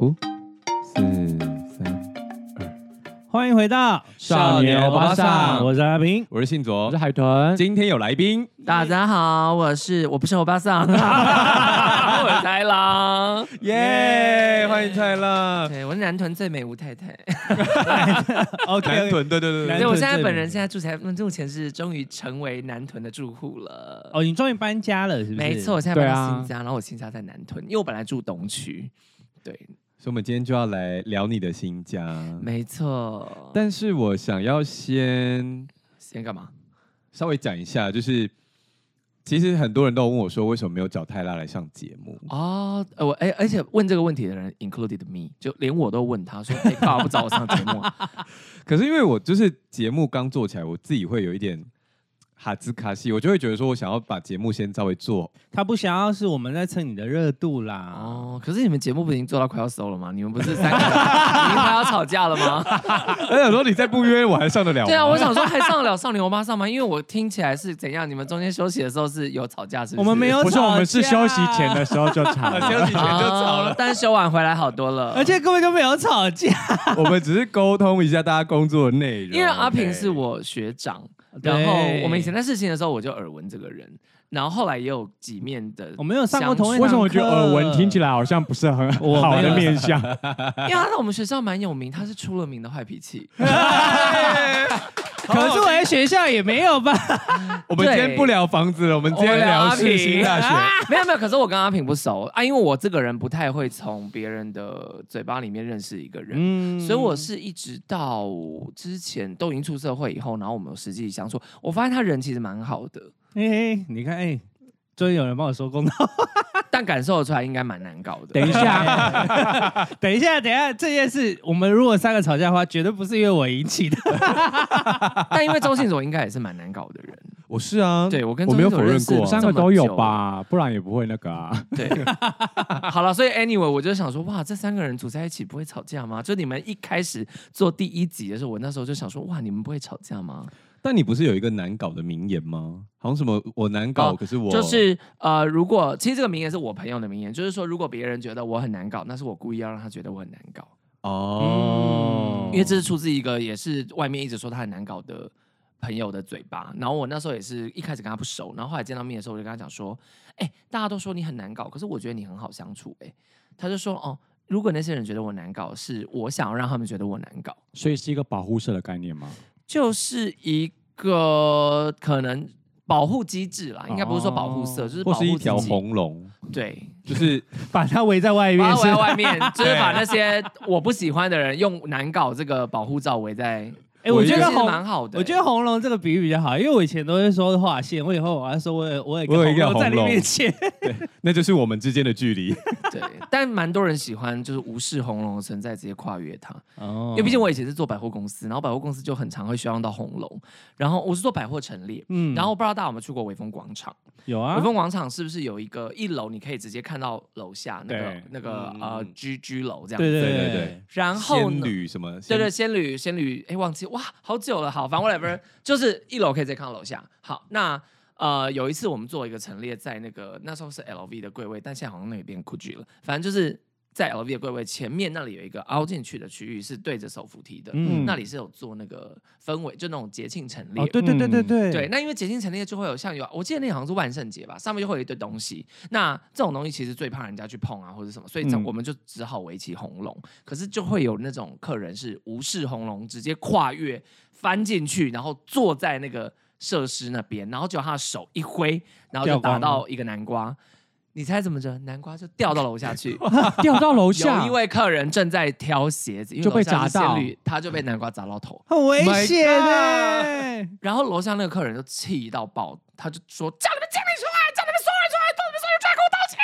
五、四、三、二，欢迎回到少年欧巴桑，我是阿平，我是信卓，我是海豚。今天有来宾，大家好，我是我不是欧巴桑，我是豺狼，耶，欢迎蔡郎。对，我是男团最美吴太太。OK，南屯，对对对对。对，我现在本人现在住在目前是终于成为男屯的住户了。哦，你终于搬家了，是不是？没错，我现在搬到新家，然后我新家在南屯，因为我本来住东区。对，所以我们今天就要来聊你的新家。没错，但是我想要先先干嘛？稍微讲一下，就是其实很多人都问我说，为什么没有找泰拉来上节目？哦，我哎，而且问这个问题的人 included me，就连我都问他说，哎，干嘛不找我上节目？可是因为我就是节目刚做起来，我自己会有一点。哈兹卡西，我就会觉得说，我想要把节目先稍微做。他不想要是我们在蹭你的热度啦。哦，可是你们节目不已经做到快要收了吗？你们不是三个人 已经快要吵架了吗？我想说你再不约我还上得了？对啊，我想说还上得了少年欧巴上吗？因为我听起来是怎样？你们中间休息的时候是有吵架是不是？我们没有吵架，不是我们是休息前的时候就吵了，休息前就吵了，哦，但是休完回来好多了，而且根本就没有吵架。我们只是沟通一下大家工作的内容。因为阿平是我学长。然后我们以前在试镜的时候，我就耳闻这个人，然后后来也有几面的。我没有上过同一堂课。为什么我觉得耳闻听起来好像不是很好的面相？因为他在我们学校蛮有名，他是出了名的坏脾气。可是我在学校也没有吧？我们今天不聊房子了，我们今天聊世新大学。没有没有，可是我跟阿平不熟啊，因为我这个人不太会从别人的嘴巴里面认识一个人，嗯，所以我是一直到之前都已经出社会以后，然后我们有实际相处，我发现他人其实蛮好的。哎，你看，哎，终于有人帮我说公道。但感受得出来应该蛮难搞的。等一下，等一下，等一下，这件事我们如果三个吵架的话，绝对不是因为我引起的。但因为周信卓应该也是蛮难搞的人。我是啊，对我跟我没有否认过，三个都有吧，不然也不会那个啊。对，好了，所以 anyway，我就想说，哇，这三个人组在一起不会吵架吗？就你们一开始做第一集的时候，我那时候就想说，哇，你们不会吵架吗？但你不是有一个难搞的名言吗？好像什么我难搞，哦、可是我就是呃，如果其实这个名言是我朋友的名言，就是说如果别人觉得我很难搞，那是我故意要让他觉得我很难搞哦、嗯，因为这是出自一个也是外面一直说他很难搞的朋友的嘴巴。然后我那时候也是一开始跟他不熟，然后后来见到面的时候，我就跟他讲说，哎、欸，大家都说你很难搞，可是我觉得你很好相处、欸。哎，他就说，哦，如果那些人觉得我难搞，是我想要让他们觉得我难搞，所以是一个保护色的概念吗？就是一个可能保护机制啦，应该不是说保护色，就是保护或是一条红龙，对，就是把它围在外面，围在外面，就是把那些我不喜欢的人用难搞这个保护罩围在。哎、欸，我觉得红蛮好的。我觉得红龙这个比喻比较好，因为我以前都会说画线，我以后我还说我也我也我有一个红龙在你面前，对，那就是我们之间的距离。对，但蛮多人喜欢就是无视红龙的存在，直接跨越它。哦，因为毕竟我以前是做百货公司，然后百货公司就很常会需要用到红龙。然后我是做百货陈列，嗯，然后我不知道大家有没有去过威风广场？有啊，威风广场是不是有一个一楼你可以直接看到楼下那个那个呃居居楼这样子？对对对对。然后仙女什么？对对，仙女仙女，哎，忘记哇，好久了。好，反正 whatever，就是一楼可以直接看到楼下。好，那呃有一次我们做一个陈列，在那个那时候是 LV 的柜位，但现在好像那边 GUCCI 了。反正就是在 LV 的柜位前面那里有一个凹进去的区域，是对着手扶梯的。嗯，那里是有做那个氛围，就那种节庆陈列。哦，对对对对对。对，那因为节庆陈列就会有像有，我记得那好像是万圣节吧，上面就会有一堆东西。那这种东西其实最怕人家去碰啊，或者什么，所以我们就只好围起红龙。嗯，可是就会有那种客人是无视红龙，直接跨越。翻进去，然后坐在那个设施那边，然后就他的手一挥，然后就打到一个南瓜。你猜怎么着？南瓜就掉到楼下去，掉到楼下。有一位客人正在挑鞋子，就被砸到，他就被南瓜砸到头，很危险的。然后楼下那个客人就气到爆，他就说：“叫你们经理出来，叫你们所有人出来，叫你们所有人出来给我道歉。”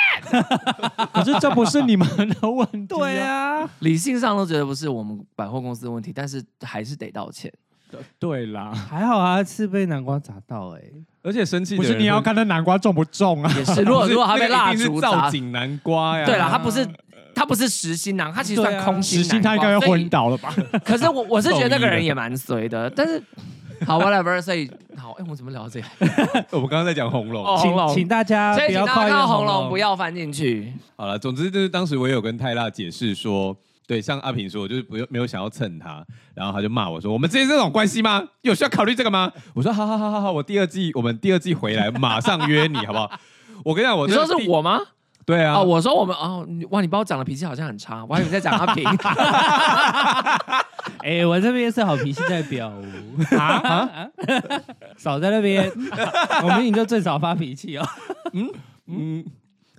可是这不是你们的问题，对啊，理性上都觉得不是我们百货公司的问题，但是还是得道歉。对啦，还好啊，是被南瓜砸到哎、欸，而且生气不是你要看那南瓜重不重啊？也是，如果如果他被蜡烛砸，造景南瓜呀。对啦，他不是他不是实心囊，他其实算空心。实心他应该要昏倒了吧？可是我我是觉得 那个人也蛮随的，但是好，whatever。所以好，哎，我们怎么聊到这里？我们刚刚在讲红龙，请请大家不要看到红龙，不要翻进去。好了，总之就是当时我也有跟泰辣解释说，对，像阿平说，就是不用没有想要蹭他，然后他就骂我说：“我们之间这种关系吗？有需要考虑这个吗？”我说：“好好好好好，我第二季我们第二季回来马上约你，好不好？”我跟你讲，我你说是我吗？对啊，哦，我说我们哦，哇，你把我讲的脾气好像很差，我还以为在讲阿平。哎，我这边是好脾气代表啊啊，少在那边，我们你就最少发脾气哦。嗯嗯，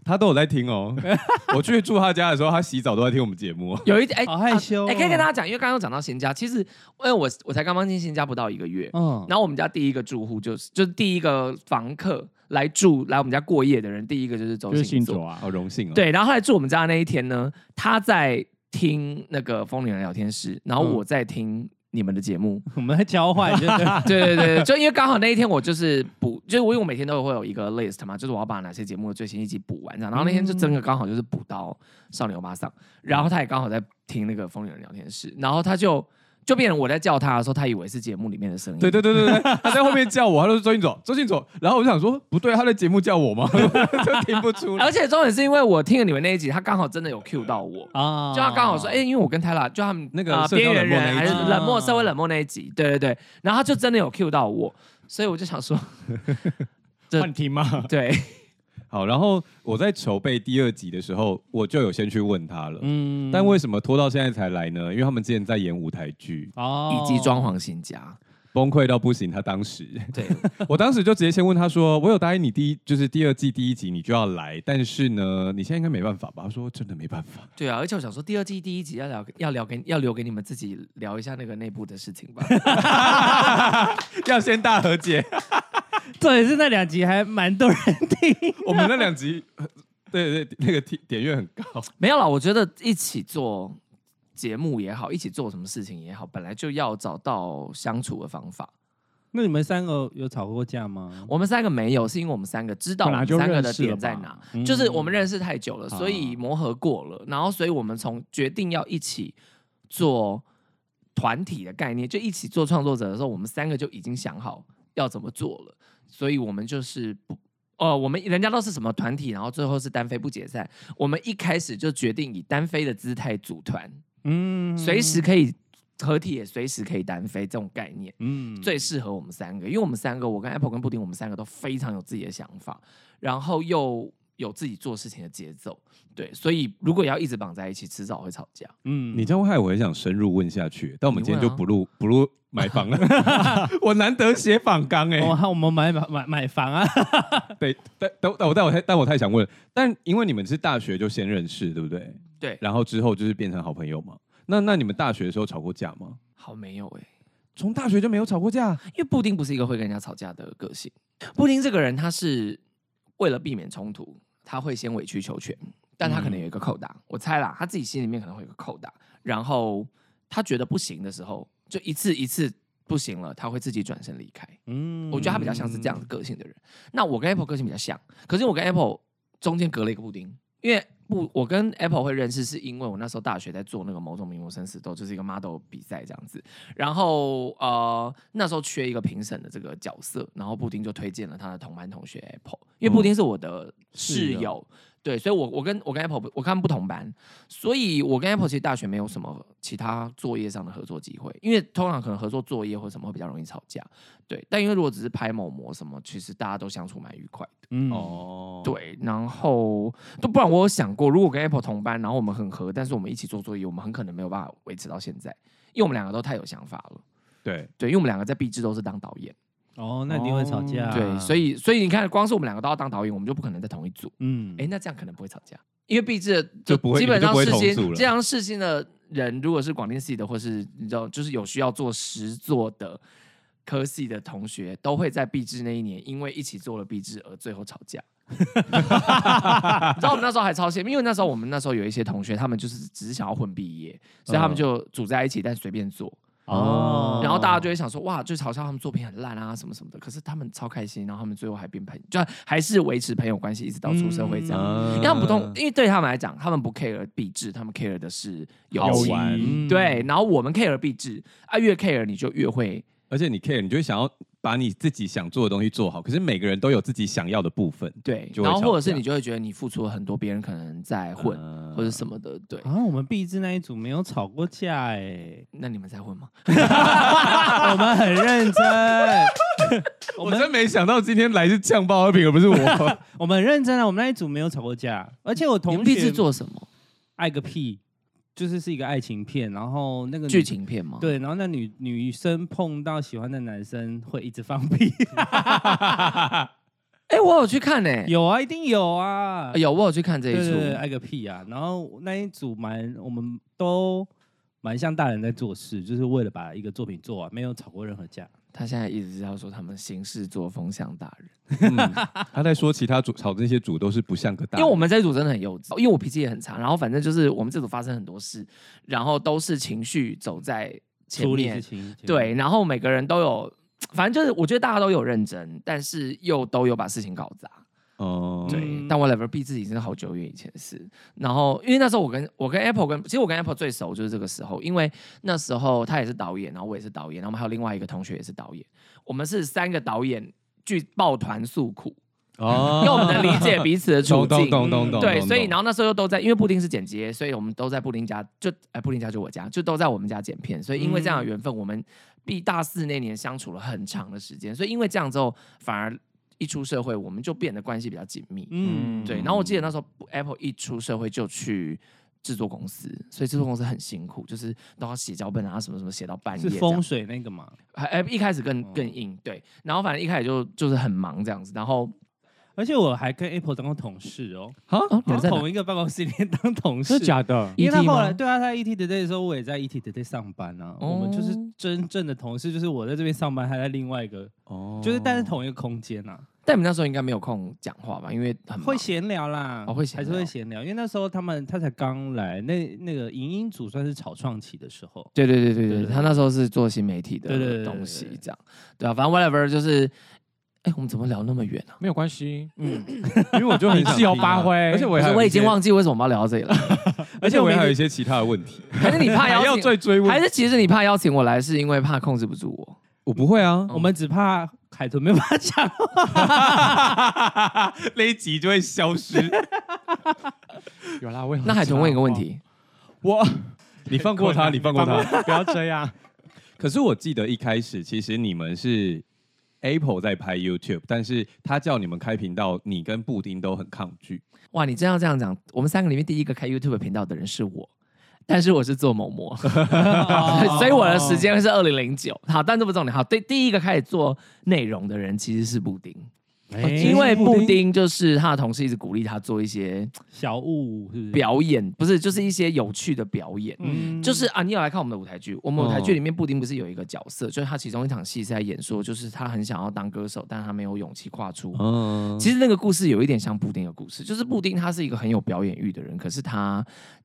他都有在听哦。我去住他家的时候，他洗澡都在听我们节目。有一点哎，好害羞。哎，可以跟大家讲，因为刚刚讲到新家，其实因为我我才刚刚进新家不到一个月，嗯，然后我们家第一个住户就是就是第一个房客。来住来我们家过夜的人，第一个就是周星座啊，好荣幸哦。对，然后后来住我们家的那一天呢，他在听那个风铃的聊天室，然后我在听你们的节目，我们在交换，对对对对，就因为刚好那一天我就是补，就是我因为我每天都会有一个 list 嘛，就是我要把哪些节目的最新一集补完这样，然后那天就真的刚好就是补到少年欧巴桑，然后他也刚好在听那个疯女人聊天室，然后他就。就变成我在叫他的时候，他以为是节目里面的声音。对对对对对，他在后面叫我，他说周信左，周信左。然后我就想说，不对，他在节目叫我吗？就听不出来。而且重点是因为我听了你们那一集，他刚好真的有 cue 到我啊，就他刚好说，哎、欸，因为我跟泰拉就他们那个边缘人还是冷漠社会冷漠那一集，对对对，然后他就真的有 cue 到我，所以我就想说，换听吗？对。好，然后我在筹备第二集的时候，我就有先去问他了。嗯，但为什么拖到现在才来呢？因为他们之前在演舞台剧，哦，以及装潢新家，崩溃到不行。他当时，对我当时就直接先问他说：“我有答应你第一，就是第二季第一集你就要来，但是呢，你现在应该没办法吧？”他说：“真的没办法。”对啊，而且我想说，第二季第一集要聊，要聊给要留给你们自己聊一下那个内部的事情吧，要先大和解。这也是那两集还蛮多人听，我们那两集，对对，那个点点阅很高。没有啦，我觉得一起做节目也好，一起做什么事情也好，本来就要找到相处的方法。那你们三个有吵过架吗？我们三个没有，是因为我们三个知道我们三个的点在哪，就，就是我们认识太久了，所以磨合过了，然后所以我们从决定要一起做团体的概念，就一起做创作者的时候，我们三个就已经想好要怎么做了。所以我们就是不，哦，我们人家都是什么团体，然后最后是单飞不解散。我们一开始就决定以单飞的姿态组团，嗯，随时可以合体，也随时可以单飞，这种概念，嗯，最适合我们三个，因为我们三个，我跟 Apple 跟布丁，我们三个都非常有自己的想法，然后又有自己做事情的节奏，对，所以如果要一直绑在一起，迟早会吵架。嗯，你这样害我很想深入问下去，但我们今天就不录不录。买房了，我难得写访纲哎，我我们买买买买房啊，对，但但但我但我太但我太想问，但因为你们是大学就先认识，对不对？对，然后之后就是变成好朋友嘛。那那你们大学的时候吵过架吗？好没有哎、欸，从大学就没有吵过架，因为布丁不是一个会跟人家吵架的个性。布丁这个人，他是为了避免冲突，他会先委曲求全，但他可能有一个扣打，嗯、我猜啦，他自己心里面可能会有个扣打，然后他觉得不行的时候。就一次一次不行了，他会自己转身离开。嗯，我觉得他比较像是这样的个性的人。那我跟 Apple 个性比较像，可是我跟 Apple 中间隔了一个布丁，因为不，我跟 Apple 会认识，是因为我那时候大学在做那个某种名模生死斗，就是一个 model 比赛这样子。然后呃，那时候缺一个评审的这个角色，然后布丁就推荐了他的同班同学 Apple，因为布丁是我的室友。嗯对，所以我，我我跟我跟 Apple，我跟他们不同班，所以我跟 Apple 其实大学没有什么其他作业上的合作机会，因为通常可能合作作业或什么会比较容易吵架。对，但因为如果只是拍某模什么，其实大家都相处蛮愉快的。嗯哦，对，然后都不然，我有想过，如果跟 Apple 同班，然后我们很合，但是我们一起做作业，我们很可能没有办法维持到现在，因为我们两个都太有想法了。对对，因为我们两个在毕制都是当导演。哦，那一定会吵架。啊。对，所以所以你看，光是我们两个都要当导演，我们就不可能在同一组。嗯，哎，那这样可能不会吵架，因为毕制就不会基本上世新这样世新的人，如果是广电系的，或是你知道，就是有需要做实作的科系的同学，都会在毕制那一年，因为一起做了毕制而最后吵架。你知道我们那时候还超羡慕，因为那时候我们那时候有一些同学，他们就是只是想要混毕业，所以他们就组在一起，但随便做。哦，然后大家就会想说，哇，就嘲笑他们作品很烂啊，什么什么的。可是他们超开心，然后他们最后还变朋友，就还是维持朋友关系，一直到出社会这样。嗯、因为他们不同，因为对他们来讲，他们不 care 毕制，他们 care 的是友情。对，然后我们 care 毕制啊，越 care 你就越会而且你 care，你就会想要把你自己想做的东西做好。可是每个人都有自己想要的部分，对。然后或者是你就会觉得你付出了很多，别人可能在混、呃、或者什么的，对。啊，我们毕制那一组没有吵过架哎，那你们在混吗？我们很认真。我真没想到今天来是酱爆阿平，而不是我。我们很认真啊，我们那一组没有吵过架，而且我同学毕制做什么？爱个屁。就是是一个爱情片，然后那个剧情片嘛，对，然后那女女生碰到喜欢的男生会一直放屁。哎、欸，我有去看呢、欸，有啊，一定有啊，有我有去看这一出，爱个屁啊！然后那一组蛮，我们都蛮像大人在做事，就是为了把一个作品做完，没有吵过任何架。他现在一直是要说他们行事作风像大人，嗯、他在说其他组吵这些组都是不像个大人，因为我们这组真的很幼稚，因为我脾气也很差，然后反正就是我们这组发生很多事，然后都是情绪走在前面，对，然后每个人都有，反正就是我觉得大家都有认真，但是又都有把事情搞砸。哦，对，但我 whatever 毕自己真的好久远以前的事。然后，因为那时候我跟我跟 Apple 跟，其实我跟 Apple 最熟就是这个时候，因为那时候他也是导演，然后我也是导演，然后我们还有另外一个同学也是导演，我们是三个导演聚抱团诉苦，哦，因为我们能理解彼此的处境，懂懂懂对，所以然后那时候又都在，因为布丁是剪辑，所以我们都在布丁家，就哎布丁家就我家，就都在我们家剪片，所以因为这样的缘分，我们毕大四那年相处了很长的时间，所以因为这样之后反而。一出社会，我们就变得关系比较紧密。嗯，对。然后我记得那时候 Apple 一出社会就去制作公司，所以制作公司很辛苦，就是都要写脚本啊，什么什么写到半夜。是风水那个吗？还哎，一开始更更硬，对。然后反正一开始就就是很忙这样子，然后。而且我还跟 Apple 当过同事哦，啊，在同一个办公室里面当同事，是假的？因为他后来对啊，他在 ET Today 的时候，我也在 ET Today 上班啊，我们就是真正的同事，就是我在这边上班，他在另外一个，哦，就是但是同一个空间啊。但你们那时候应该没有空讲话吧？因为很会闲聊啦，会还是会闲聊，因为那时候他们他才刚来，那那个影音组算是草创期的时候。对对对对对，他那时候是做新媒体的东西，这样对啊，反正 whatever 就是。哎，我们怎么聊那么远啊？没有关系，嗯，因为我就很自由发挥，而且我我已经忘记为什么我们要聊到这里了，而且我还有一些其他的问题。还是你怕要追追问？还是其实你怕邀请我来，是因为怕控制不住我？我不会啊，我们只怕海豚没有办法讲，那一集就会消失。有啦，我那海豚问一个问题，我 你放过他，你放过他，不要这样。可是我记得一开始，其实你们是。Apple 在拍 YouTube，但是他叫你们开频道，你跟布丁都很抗拒。哇，你真要这样讲，我们三个里面第一个开 YouTube 频道的人是我，但是我是做某模，所以我的时间是二零零九。好，但这不重点。好，第第一个开始做内容的人其实是布丁。因为布丁就是他的同事一直鼓励他做一些小物表演，不是就是一些有趣的表演。嗯，就是啊，你有来看我们的舞台剧？我们舞台剧里面布丁不是有一个角色，就是他其中一场戏是在演说，就是他很想要当歌手，但他没有勇气跨出。嗯，其实那个故事有一点像布丁的故事，就是布丁他是一个很有表演欲的人，可是他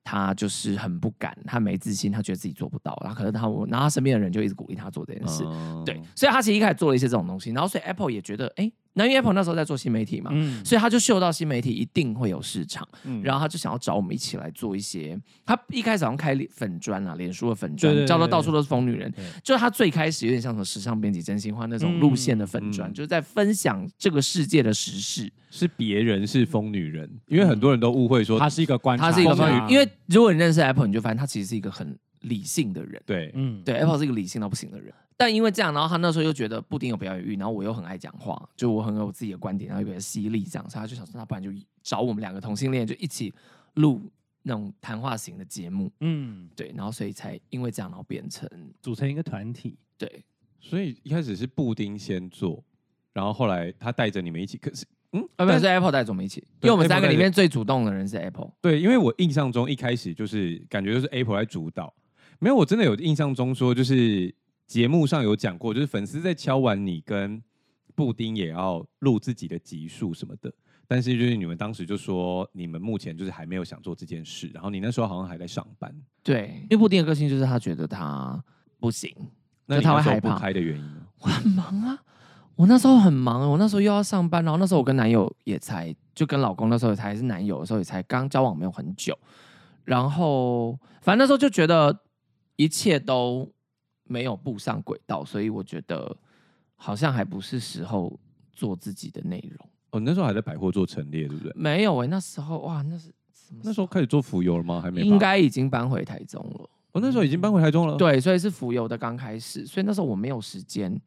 他就是很不敢，他没自信，他觉得自己做不到。然后可是他，然后他身边的人就一直鼓励他做这件事。对，所以他其实一开始做了一些这种东西，然后所以 Apple 也觉得，哎。那因为 Apple 那时候在做新媒体嘛，嗯、所以他就嗅到新媒体一定会有市场，嗯、然后他就想要找我们一起来做一些。他一开始好像开粉专啊，脸书的粉专，叫做到处都是疯女人，就是他最开始有点像什么时尚编辑真心话那种路线的粉专，嗯、就是在分享这个世界的时事。是别人是疯女人，因为很多人都误会说她是一个观察，他是一个疯女。因为如果你认识 Apple，你就发现她其实是一个很理性的人。对，嗯，对，Apple 是一个理性到不行的人。但因为这样，然后他那时候又觉得布丁有表演欲，然后我又很爱讲话，就我很有自己的观点，然后又比较犀利，这样，所以他就想说，那不然就找我们两个同性恋，就一起录那种谈话型的节目，嗯，对，然后所以才因为这样，然后变成组成一个团体，对，所以一开始是布丁先做，然后后来他带着你们一起，可是，嗯，啊，不是 Apple 带着我们一起，因为我们三个里面最主动的人是 Apple，对，因为我印象中一开始就是感觉就是 Apple 来主导，没有，我真的有印象中说就是。节目上有讲过，就是粉丝在敲完你跟布丁也要录自己的集数什么的，但是就是你们当时就说你们目前就是还没有想做这件事，然后你那时候好像还在上班。对，因为布丁的个性就是他觉得他不行，那他会害怕不开的原因呢？我很忙啊，我那时候很忙，我那时候又要上班，然后那时候我跟男友也才就跟老公那时候也才是男友的时候也才刚交往没有很久，然后反正那时候就觉得一切都。没有步上轨道，所以我觉得好像还不是时候做自己的内容。哦，那时候还在百货做陈列，对不对？没有哎、欸，那时候哇，那是那时候开始做浮游了吗？还没，应该已经搬回台中了。哦，那时候已经搬回台中了。对，所以是浮游的刚开始，所以那时候我没有时间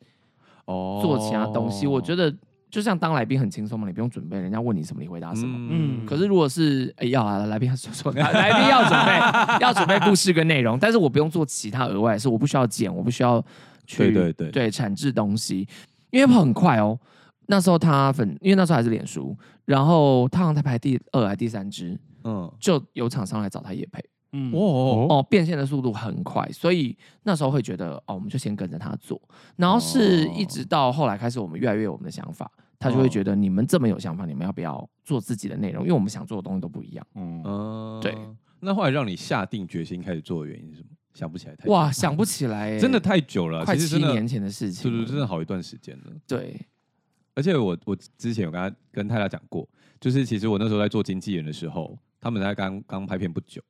哦做其他东西。哦、我觉得就像当来宾很轻松嘛，你不用准备，人家问你什么你回答什么。嗯。可是如果是哎要啊来宾要说说，来宾要准备 要准备故事跟内容，但是我不用做其他额外的事，我不需要剪，我不需要去对对对对产制东西，因为很快哦。那时候他粉，因为那时候还是脸书，然后他好像才排第二还第三支，嗯，就有厂商来找他也配，嗯，哦哦，变现的速度很快，所以那时候会觉得哦，我们就先跟着他做，然后是一直到后来开始，我们越来越有我们的想法，他就会觉得你们这么有想法，你们要不要做自己的内容？因为我们想做的东西都不一样，嗯，对。那后来让你下定决心开始做的原因是什么？想不起来太哇，想不起来，真的太久了，快七年前的事情，是不是真的好一段时间了？对。而且我我之前有跟他跟泰辣讲过，就是其实我那时候在做经纪人的时候，他们才刚刚拍片不久，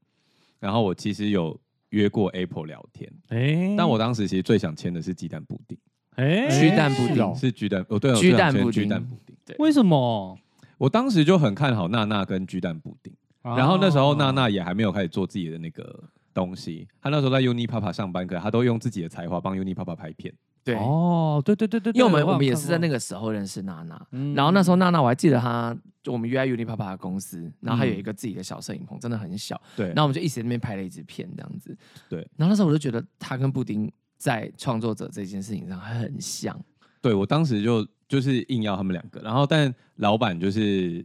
然后我其实有约过 Apple 聊天，哎、欸，但我当时其实最想签的是鸡蛋布丁，哎、欸，鸡蛋布丁。是鸡蛋哦，对，鸡蛋布丁，鸡蛋布丁，对，为什么？我当时就很看好娜娜跟鸡蛋布丁，然后那时候娜娜也还没有开始做自己的那个东西，她那时候在 Unipapa 上班，可她都用自己的才华帮 Unipapa 拍片。对哦，对对对对，因为我们我们也是在那个时候认识娜娜，嗯、然后那时候娜娜我还记得她，就我们约在 Unipapa 的公司，然后她有一个自己的小摄影棚，真的很小。对，然后我们就一起在那边拍了一支片，这样子。对，然后那时候我就觉得她跟布丁在创作者这件事情上很像。对，我当时就就是硬要他们两个，然后但老板就是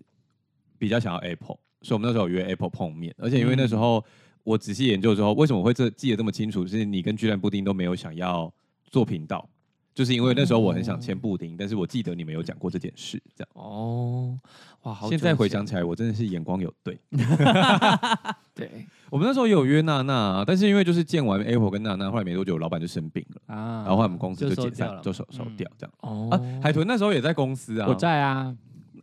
比较想要 Apple，所以我们那时候有约 Apple 碰面，而且因为那时候我仔细研究之后，为什么会这记得这么清楚？是你跟居然布丁都没有想要。做频道，就是因为那时候我很想签布丁，哦、但是我记得你们有讲过这件事，这样哦，哇，好，现在回想起来，我真的是眼光有对。对，我们那时候也有约娜娜，但是因为就是见完 Apple 跟娜娜，后来没多久，老板就生病了啊，然后后来我们公司就解散，就收收掉这样。哦、啊，海豚那时候也在公司啊，我在啊。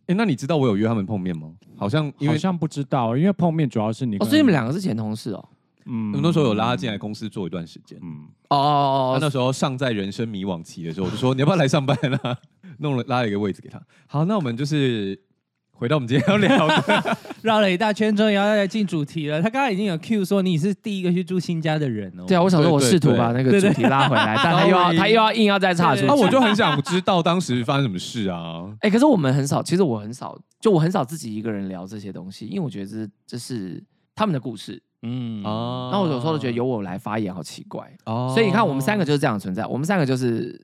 哎、欸，那你知道我有约他们碰面吗？好像因为好像不知道，因为碰面主要是你，哦，所以你们两个是前同事哦。嗯，那时候有拉他进来公司做一段时间。嗯，哦，他那时候尚在人生迷惘期的时候，我就说你要不要来上班啊？弄了拉了一个位置给他。好，那我们就是回到我们今天要聊的，绕了一大圈，终于要来进主题了。他刚刚已经有 Q 说你是第一个去住新家的人哦。对啊，我想说我试图把那个主题拉回来，但他又要他又要硬要再岔出去。那我就很想知道当时发生什么事啊？哎，可是我们很少，其实我很少，就我很少自己一个人聊这些东西，因为我觉得这这是他们的故事。嗯哦，那我有时候都觉得由我来发言好奇怪哦，所以你看我们三个就是这样存在，我们三个就是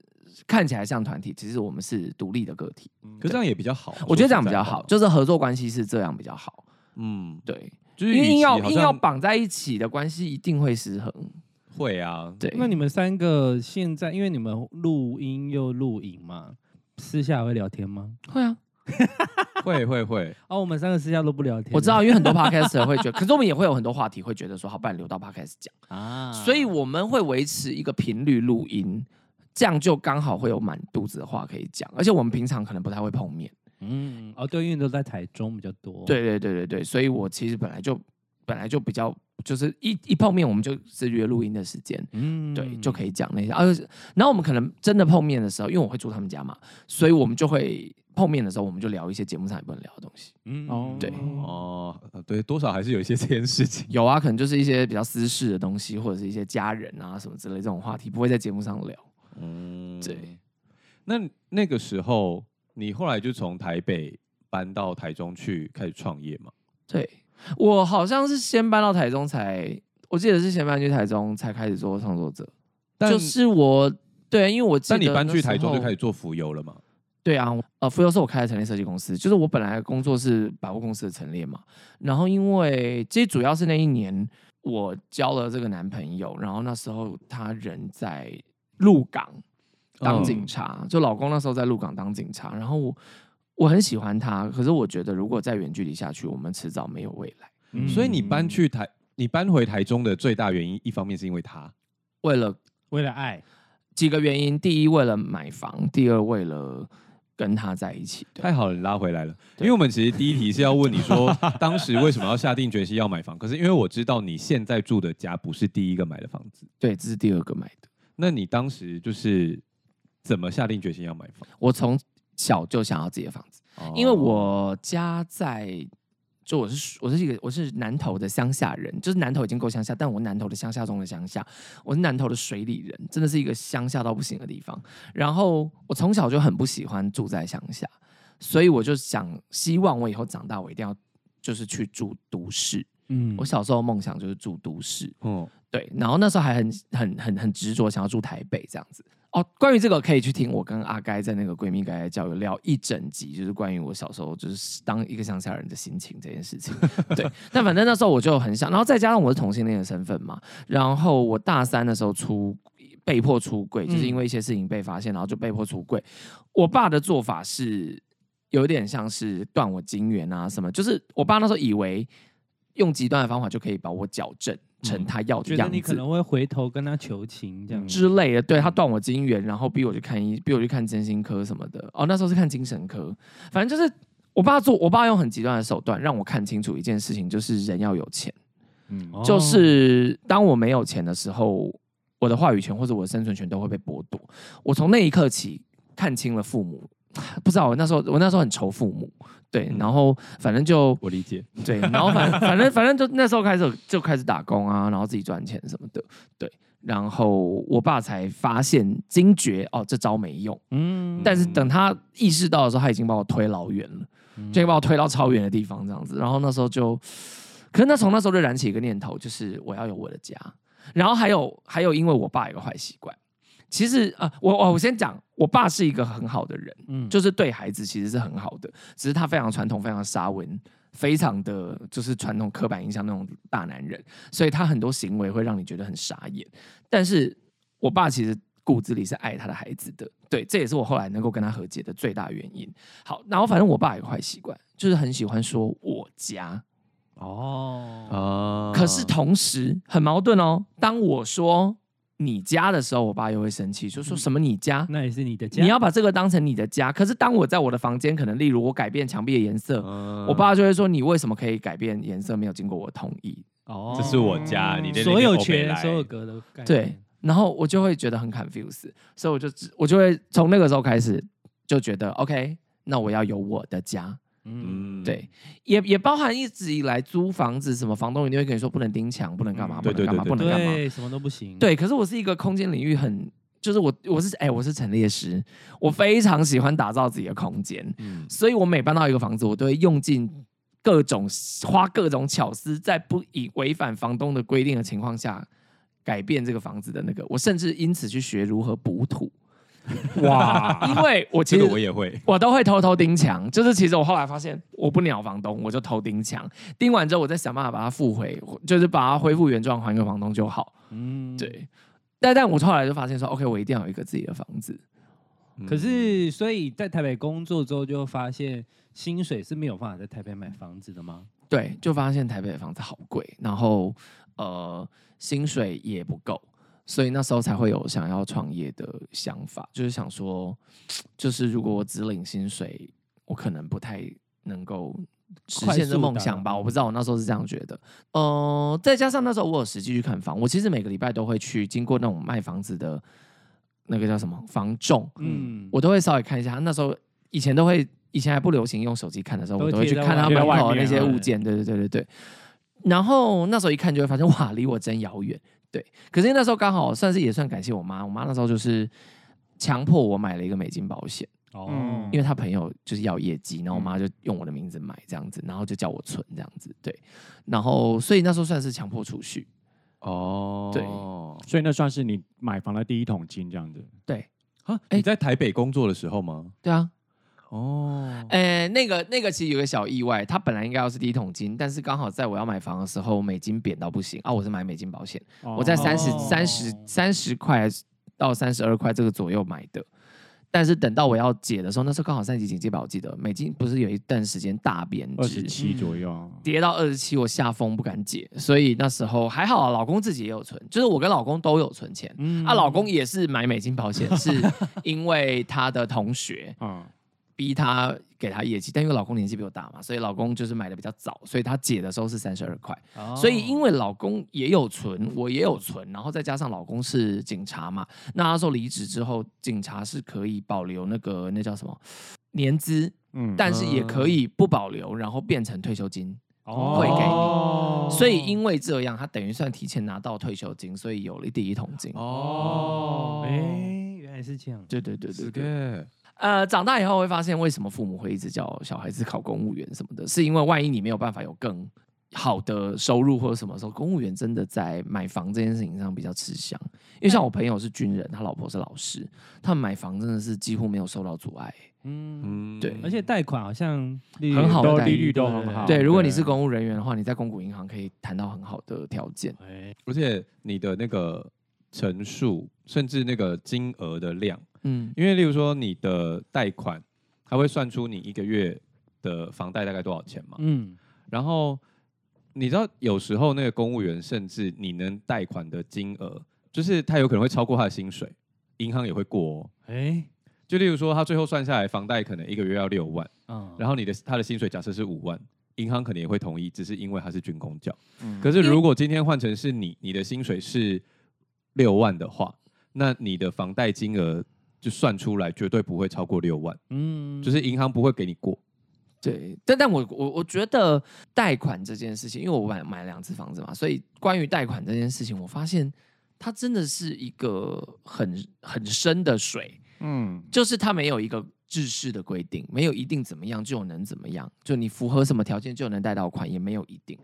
看起来像团体，其实我们是独立的个体。可是这样也比较好，我觉得这样比较好，就是合作关系是这样比较好。嗯，对，就是硬要硬要绑在一起的关系一定会失衡。会啊，对。那你们三个现在因为你们录音又录影嘛，私下会聊天吗？会啊。会会会，哦，我们三个私下都不聊天。我知道，因为很多 podcaster 会觉得，可是我们也会有很多话题，会觉得说，好，不然留到 podcast 讲啊。所以我们会维持一个频率录音，这样就刚好会有满肚子的话可以讲。而且我们平常可能不太会碰面，嗯，哦，对，因为都在台中比较多。对对对对对，所以我其实本来就本来就比较，就是一一碰面我们就是约录音的时间，嗯，对，就可以讲那些。而且，然后我们可能真的碰面的时候，因为我会住他们家嘛，所以我们就会。碰面的时候，我们就聊一些节目上也不能聊的东西。嗯，哦，对，哦，对，多少还是有一些这件事情。有啊，可能就是一些比较私事的东西，或者是一些家人啊什么之类这种话题，不会在节目上聊。嗯，对。那那个时候，你后来就从台北搬到台中去开始创业嘛？对，我好像是先搬到台中才，我记得是先搬去台中才开始做创作者。但就是我，对，因为我记得那你搬去台中就开始做浮游了吗？对啊，呃，浮游是我开的陈列设计公司，就是我本来工作是百货公司的陈列嘛。然后因为其实主要是那一年我交了这个男朋友，然后那时候他人在鹿港当警察，就老公那时候在鹿港当警察。然后我我很喜欢他，可是我觉得如果再远距离下去，我们迟早没有未来。嗯，所以你搬去台，你搬回台中的最大原因，一方面是因为他，为了为了爱，几个原因，第一为了买房，第二为了。跟他在一起，太好了，你拉回来了。因为我们其实第一题是要问你说，当时为什么要下定决心要买房？可是因为我知道你现在住的家不是第一个买的房子，对，这是第二个买的。那你当时就是怎么下定决心要买房？我从小就想要自己的房子，哦、因为我家在。就我是我是一个我是南投的乡下人，就是南投已经够乡下，但我南投的乡下中的乡下，我是南投的水里人，真的是一个乡下到不行的地方。然后我从小就很不喜欢住在乡下，所以我就想希望我以后长大，我一定要就是去住都市。嗯，我小时候梦想就是住都市。哦，对，然后那时候还很很很很执着，想要住台北这样子。哦，关于这个可以去听我跟阿该在那个闺蜜该该交流聊一整集，就是关于我小时候就是当一个乡下人的心情这件事情。对，但反正那时候我就很想，然后再加上我是同性恋的身份嘛，然后我大三的时候出被迫出柜，就是因为一些事情被发现，然后就被迫出柜。我爸的做法是有点像是断我金源啊什么，就是我爸那时候以为用极端的方法就可以把我矫正。成他要的样子，你可能会回头跟他求情这样之类的。对，他断我金元，然后逼我去看医，逼我去看身心科什么的。哦，那时候是看精神科。反正就是我爸做，我爸用很极端的手段让我看清楚一件事情，就是人要有钱。嗯，就是当我没有钱的时候，我的话语权或者我的生存权都会被剥夺。我从那一刻起看清了父母。不知道我那时候，我那时候很仇父母，对，然后反正就我理解，对，然后反 反正反正就那时候开始就开始打工啊，然后自己赚钱什么的，对，然后我爸才发现惊觉哦，这招没用，嗯，但是等他意识到的时候，他已经把我推老远了，就把我推到超远的地方这样子，然后那时候就，可是那从那时候就燃起一个念头，就是我要有我的家，然后还有还有，因为我爸有个坏习惯。其实啊、呃，我我我先讲，我爸是一个很好的人，嗯，就是对孩子其实是很好的，只是他非常传统，非常沙文，非常的就是传统刻板印象那种大男人，所以他很多行为会让你觉得很傻眼。但是我爸其实骨子里是爱他的孩子的，对，这也是我后来能够跟他和解的最大原因。好，然后反正我爸有个坏习惯，就是很喜欢说我家，哦哦，可是同时很矛盾哦，当我说。你家的时候，我爸又会生气，就说什么你家，那也是你的家，你要把这个当成你的家。可是当我在我的房间，可能例如我改变墙壁的颜色，嗯、我爸就会说你为什么可以改变颜色，没有经过我同意？哦，这是我家，你的所有权、所有格的对，然后我就会觉得很 confused，所以我就我就会从那个时候开始就觉得 OK，那我要有我的家。嗯，对，也也包含一直以来租房子，什么房东一定会跟你说不能钉墙，不能干嘛，不能干嘛，不能干嘛，什么都不行。对，可是我是一个空间领域很，就是我我是哎、欸，我是陈列师，我非常喜欢打造自己的空间，嗯，所以我每搬到一个房子，我都会用尽各种花各种巧思，在不以违反房东的规定的情况下，改变这个房子的那个，我甚至因此去学如何补土。哇！因为我其实我也会，我都会偷偷钉墙。就是其实我后来发现，我不鸟房东，我就偷钉墙。钉完之后，我再想办法把它复回，就是把它恢复原状，还给房东就好。嗯，对。但但我后来就发现说，OK，我一定要有一个自己的房子。可是，所以在台北工作之后，就发现薪水是没有办法在台北买房子的吗？对，就发现台北的房子好贵，然后呃，薪水也不够。所以那时候才会有想要创业的想法，就是想说，就是如果我只领薪水，我可能不太能够实现这梦想吧。我不知道，我那时候是这样觉得。呃，再加上那时候我有实际去看房，我其实每个礼拜都会去经过那种卖房子的那个叫什么房仲，嗯，我都会稍微看一下。那时候以前都会，以前还不流行用手机看的时候，我都会去看他门口的那些物件。对对对对对。然后那时候一看就会发现，哇，离我真遥远。对，可是那时候刚好算是也算感谢我妈，我妈那时候就是强迫我买了一个美金保险哦，因为她朋友就是要业绩，然后我妈就用我的名字买这样子，然后就叫我存这样子，对，然后所以那时候算是强迫储蓄哦，对，所以那算是你买房的第一桶金这样子，对，啊，你在台北工作的时候吗？对啊。哦，哎，那个那个其实有个小意外，他本来应该要是第一桶金，但是刚好在我要买房的时候，美金贬到不行啊！我是买美金保险，哦、我在三十三十三十块到三十二块这个左右买的，但是等到我要解的时候，那时候刚好三级警戒吧，我记得美金不是有一段时间大贬值，二十七左右，嗯、跌到二十七，我吓疯不敢解，所以那时候还好，啊，老公自己也有存，就是我跟老公都有存钱，嗯、啊，老公也是买美金保险，是因为他的同学，嗯逼他给他业绩，但因为老公年纪比我大嘛，所以老公就是买的比较早，所以他解的时候是三十二块。哦、所以因为老公也有存，我也有存，然后再加上老公是警察嘛，那他说离职之后，警察是可以保留那个那叫什么年资，嗯，但是也可以不保留，然后变成退休金。会给你，哦、所以因为这样，他等于算提前拿到退休金，所以有了第一桶金。哦，哎，原来是这样。对对对对对。呃，长大以后会发现，为什么父母会一直叫小孩子考公务员什么的？是因为万一你没有办法有更好的收入或者什么时候，公务员真的在买房这件事情上比较吃香。因为像我朋友是军人，他老婆是老师，他们买房真的是几乎没有受到阻碍。嗯，对，而且贷款好像很好的利率都很好。对，如果你是公务人员的话，你在公股银行可以谈到很好的条件。而且你的那个陈述，甚至那个金额的量，嗯，因为例如说你的贷款，他会算出你一个月的房贷大概多少钱嘛，嗯，然后你知道有时候那个公务员，甚至你能贷款的金额，就是他有可能会超过他的薪水，银行也会过哦。哎。就例如说，他最后算下来，房贷可能一个月要六万，嗯，然后你的他的薪水假设是五万，银行可能也会同意，只是因为他是军工教。嗯，可是如果今天换成是你，你的薪水是六万的话，那你的房贷金额就算出来绝对不会超过六万，嗯，就是银行不会给你过。对，但但我我我觉得贷款这件事情，因为我买买了两次房子嘛，所以关于贷款这件事情，我发现它真的是一个很很深的水。嗯，就是它没有一个制式的规定，没有一定怎么样就能怎么样，就你符合什么条件就能贷到款，也没有一定。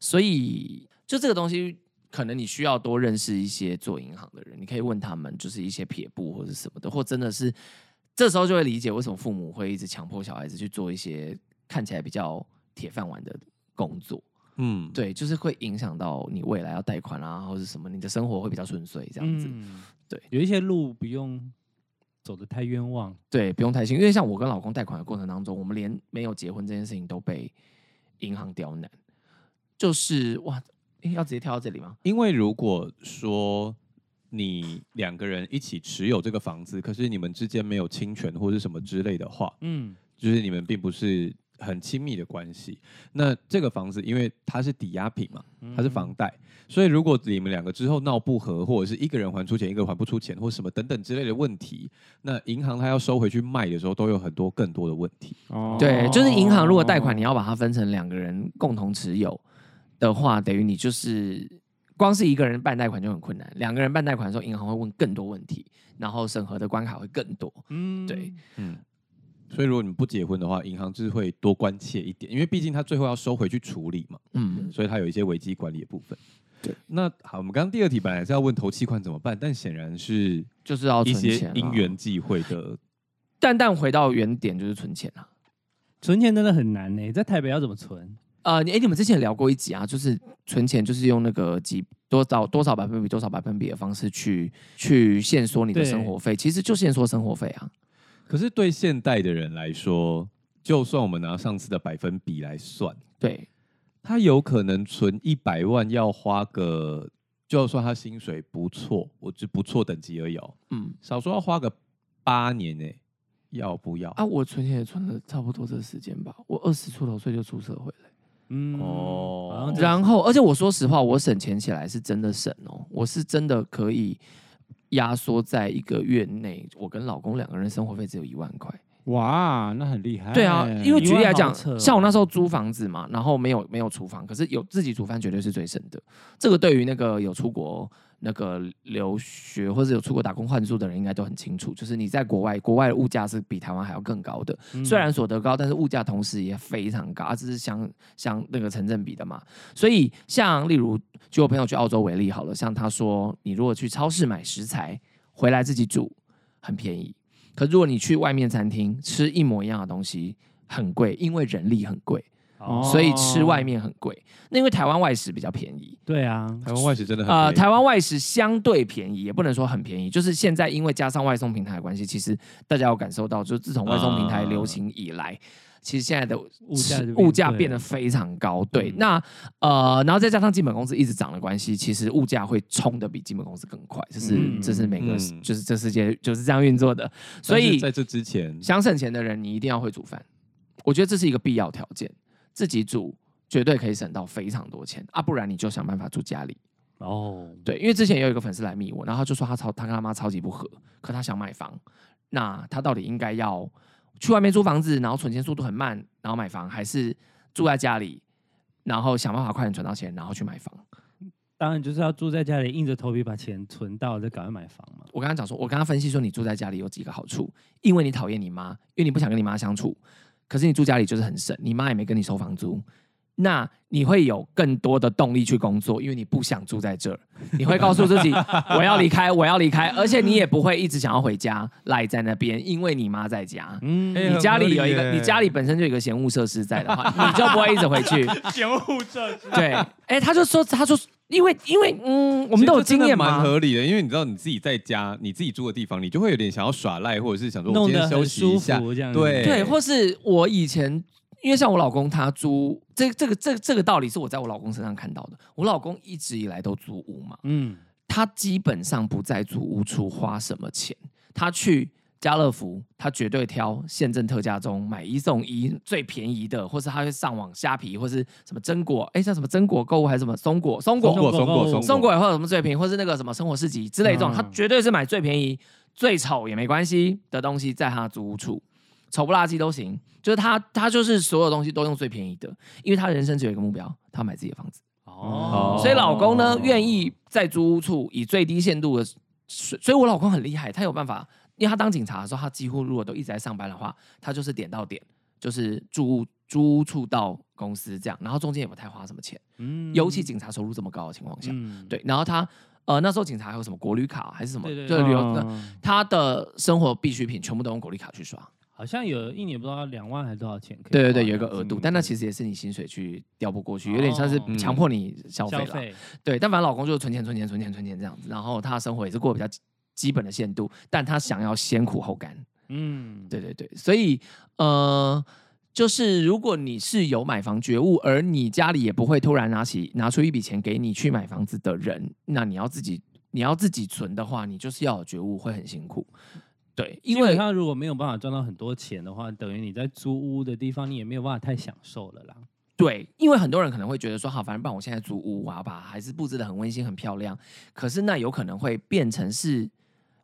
所以，就这个东西，可能你需要多认识一些做银行的人，你可以问他们，就是一些撇步或者什么的，或真的是这时候就会理解为什么父母会一直强迫小孩子去做一些看起来比较铁饭碗的工作。嗯，对，就是会影响到你未来要贷款啊，或者什么，你的生活会比较顺遂这样子。嗯、对，有一些路不用。走得太冤枉，对，不用太心，因为像我跟老公贷款的过程当中，我们连没有结婚这件事情都被银行刁难，就是哇，要直接跳到这里吗？因为如果说你两个人一起持有这个房子，可是你们之间没有侵权或者什么之类的话，嗯，就是你们并不是。很亲密的关系，那这个房子因为它是抵押品嘛，它是房贷，所以如果你们两个之后闹不和，或者是一个人还出钱，一个人还不出钱，或什么等等之类的问题，那银行它要收回去卖的时候，都有很多更多的问题。哦，对，就是银行如果贷款，你要把它分成两个人共同持有的话，等于你就是光是一个人办贷款就很困难，两个人办贷款的时候，银行会问更多问题，然后审核的关卡会更多。嗯，对，嗯。所以如果你不结婚的话，银行就是会多关切一点，因为毕竟他最后要收回去处理嘛。嗯，所以他有一些危机管理的部分。对，那好，我们刚刚第二题本来是要问头期款怎么办，但显然是就是要一些因缘际会的。但但回到原点就是存钱啊，存钱真的很难呢、欸。在台北要怎么存？呃，哎，你们之前聊过一集啊，就是存钱就是用那个几多少多少百分比多少百分比的方式去去限缩你的生活费，其实就限缩生活费啊。可是对现代的人来说，就算我们拿上次的百分比来算，对，他有可能存一百万要花个，就算他薪水不错，我就不错等级而已哦，嗯，少说要花个八年呢，要不要？啊，我存钱也存了差不多这时间吧，我二十出头岁就出社会了，嗯哦，然后而且我说实话，我省钱起来是真的省哦，我是真的可以。压缩在一个月内，我跟老公两个人生活费只有一万块。哇，那很厉害。对啊，因为举例来讲，像我那时候租房子嘛，然后没有没有厨房，可是有自己煮饭绝对是最省的。这个对于那个有出国那个留学或者有出国打工换宿的人，应该都很清楚。就是你在国外，国外的物价是比台湾还要更高的。嗯、虽然所得高，但是物价同时也非常高，这是相相那个成正比的嘛。所以像例如，就我朋友去澳洲为例好了，像他说，你如果去超市买食材回来自己煮，很便宜。可如果你去外面餐厅吃一模一样的东西，很贵，因为人力很贵，所以吃外面很贵。那因为台湾外食比较便宜，对啊，台湾外食真的很便宜。呃，台湾外食相对便宜，也不能说很便宜，就是现在因为加上外送平台的关系，其实大家有感受到，就自从外送平台流行以来，啊、其实现在的物价物价变得非常高。对，嗯、那呃，然后再加上基本工资一直涨的关系，其实物价会冲的比基本工资更快。这是、嗯、这是每个、嗯、就是这世界就是这样运作的。所以在这之前，想省钱的人，你一定要会煮饭。我觉得这是一个必要条件，自己煮。绝对可以省到非常多钱啊！不然你就想办法住家里哦。对，因为之前也有一个粉丝来密我，然后他就说他超他跟他妈超级不合，可他想买房，那他到底应该要去外面租房子，然后存钱速度很慢，然后买房，还是住在家里，然后想办法快点存到钱，然后去买房？当然就是要住在家里，硬着头皮把钱存到，再赶快买房嘛。我刚刚讲说，我刚刚分析说，你住在家里有几个好处，因为你讨厌你妈，因为你不想跟你妈相处，可是你住家里就是很省，你妈也没跟你收房租。那你会有更多的动力去工作，因为你不想住在这儿，你会告诉自己我要离开，我要离开，而且你也不会一直想要回家赖在那边，因为你妈在家，嗯，你家里有一个，你家里本身就有一个嫌恶设施在的话，你就不会一直回去。嫌恶设施，对，哎，他就说，他说，因为因为嗯，我们都有经验嘛，蛮合理的，因为你知道你自己在家，你自己住的地方，你就会有点想要耍赖，或者是想说我今天休息一下，对。对，或是我以前。因为像我老公他租这这个这这个道理是我在我老公身上看到的。我老公一直以来都租屋嘛，嗯，他基本上不在租屋处花什么钱。他去家乐福，他绝对挑现正特价中买一送一最便宜的，或是他会上网虾皮或是什么榛果，哎，像什么榛果购物还是什么松果松果松果松果松果，或者什么最便宜，或是那个什么生活市集之类这种，他绝对是买最便宜、最丑也没关系的东西，在他租屋处。丑不拉几都行，就是他，他就是所有东西都用最便宜的，因为他人生只有一个目标，他买自己的房子。哦，所以老公呢，愿意在租屋处以最低限度的，所以我老公很厉害，他有办法，因为他当警察的时候，他几乎如果都一直在上班的话，他就是点到点，就是住屋租屋处到公司这样，然后中间也不太花什么钱。嗯，尤其警察收入这么高的情况下，嗯、对，然后他呃那时候警察还有什么国旅卡还是什么，对对对，就旅游，嗯、他的生活必需品全部都用国旅卡去刷。好像有一年不知道两万还是多少钱？对对对，有一个额度，但那其实也是你薪水去调拨过去，有点像是强迫你消费了。对，但反正老公就是存钱、存钱、存钱、存钱这样子，然后他的生活也是过比较基本的限度，但他想要先苦后甘。嗯，对对对，所以呃，就是如果你是有买房觉悟，而你家里也不会突然拿起拿出一笔钱给你去买房子的人，那你要自己你要自己存的话，你就是要有觉悟，会很辛苦。对，因为他如果没有办法赚到很多钱的话，等于你在租屋的地方，你也没有办法太享受了啦。对，因为很多人可能会觉得说，好，反正不然我现在租屋，我要把还是布置的很温馨、很漂亮。可是那有可能会变成是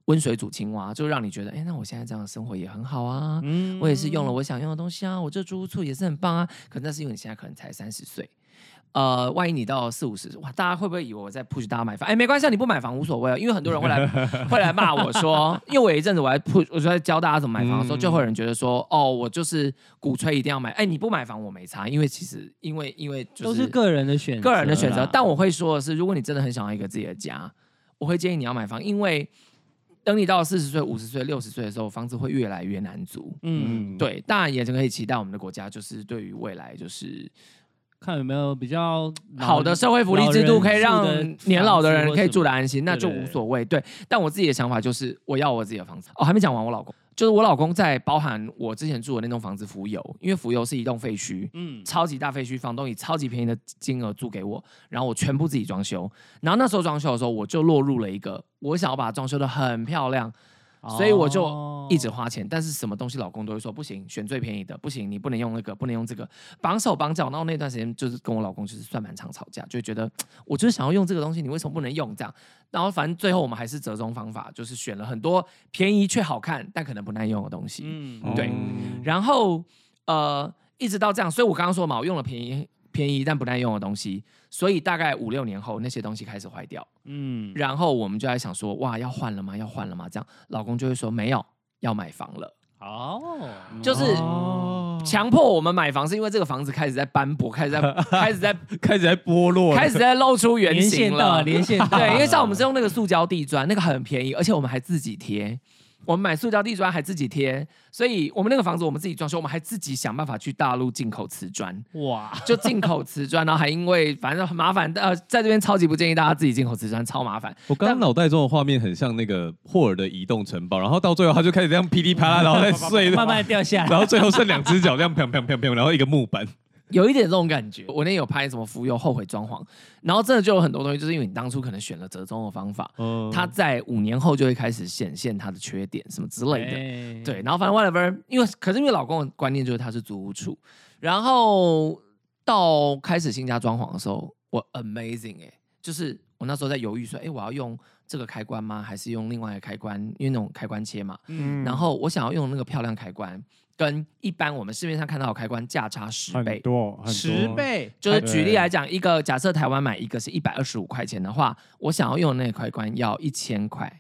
温水煮青蛙，就让你觉得，哎，那我现在这样的生活也很好啊。嗯，我也是用了我想用的东西啊，我这租屋处也是很棒啊。可那是因为你现在可能才三十岁。呃，万一你到四五十，哇，大家会不会以为我在 push 大家买房？哎，没关系，你不买房无所谓，因为很多人会来会来骂我说，因为我有一阵子我在 push，我就在教大家怎么买房的时候，嗯、就会有人觉得说，哦，我就是鼓吹一定要买，哎，你不买房我没差，因为其实因为因为、就是、都是个人的选择，个人的选择。但我会说的是，如果你真的很想要一个自己的家，我会建议你要买房，因为等你到四十岁、五十岁、六十岁的时候，房子会越来越难租。嗯，对，当然也就可以期待我们的国家就是对于未来就是。看有没有比较好的社会福利制度，可以让年老的人可以住得安心，那就无所谓。对，但我自己的想法就是，我要我自己的房子。哦，还没讲完，我老公就是我老公在包含我之前住的那栋房子浮游，因为浮游是一栋废墟，嗯，超级大废墟，房东以超级便宜的金额租给我，然后我全部自己装修。然后那时候装修的时候，我就落入了一个，我想要把它装修的很漂亮。所以我就一直花钱，但是什么东西老公都会说不行，选最便宜的不行，你不能用那个，不能用这个，绑手绑脚。然后那段时间就是跟我老公就是算蛮常吵架，就觉得我就是想要用这个东西，你为什么不能用这样？然后反正最后我们还是折中方法，就是选了很多便宜却好看但可能不耐用的东西。嗯，对。然后呃，一直到这样，所以我刚刚说嘛，我用了便宜。便宜但不耐用的东西，所以大概五六年后那些东西开始坏掉，嗯，然后我们就在想说，哇，要换了吗？要换了吗？这样，老公就会说没有，要买房了。哦，就是强迫我们买房，是因为这个房子开始在斑驳，开始在 开始在 开始在剥落，开始在露出原形了。连线，连线，对，因为像我们是用那个塑胶地砖，那个很便宜，而且我们还自己贴。我们买塑胶地砖还自己贴，所以我们那个房子我们自己装修，我们还自己想办法去大陆进口瓷砖。哇，就进口瓷砖，然后还因为反正很麻烦，呃，在这边超级不建议大家自己进口瓷砖，超麻烦。我刚刚脑袋中的画面很像那个霍尔的移动城堡，然后到最后他就开始这样噼里啪啦，然后再碎，慢慢掉下来，然后最后剩两只脚这样砰砰砰砰，然后一个木板。有一点这种感觉，我那天有拍什么浮游后悔装潢，然后真的就有很多东西，就是因为你当初可能选了折中的方法，嗯，它在五年后就会开始显现它的缺点什么之类的，欸、对，然后反正 whatever，因为可是因为老公的观念就是他是租屋处，然后到开始新家装潢的时候，我 amazing 哎、欸，就是我那时候在犹豫说，哎，我要用这个开关吗？还是用另外一个开关？因为那种开关切嘛，嗯，然后我想要用那个漂亮开关。跟一般我们市面上看到的开关价差十倍，多，很多十倍。就是举例来讲，一个假设台湾买一个是一百二十五块钱的话，我想要用的那个开关要一千块，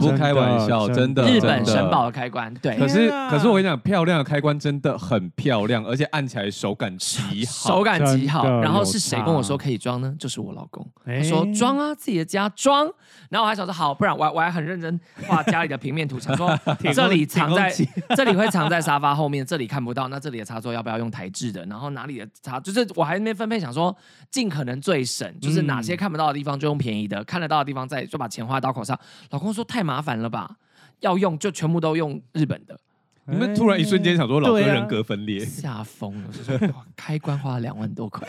不开玩笑，真的。日本神宝的开关，对。可是可是我跟你讲，漂亮的开关真的很漂亮，而且按起来手感极好，手感极好。然后是谁跟我说可以装呢？就是我老公，他说装啊，自己的家装。然后我还想说好，不然我我还很认真画家里的平面图，想说 这里藏在这里会藏在沙发后面，这里看不到。那这里的插座要不要用台制的？然后哪里的插就是我还没分配，想说尽可能最省，就是哪些看不到的地方就用便宜的，看得到的地方再就把钱花刀口上。老公说太麻烦了吧，要用就全部都用日本的。你们突然一瞬间想说老哥人格分裂，吓疯了，就说开关花了两万多块，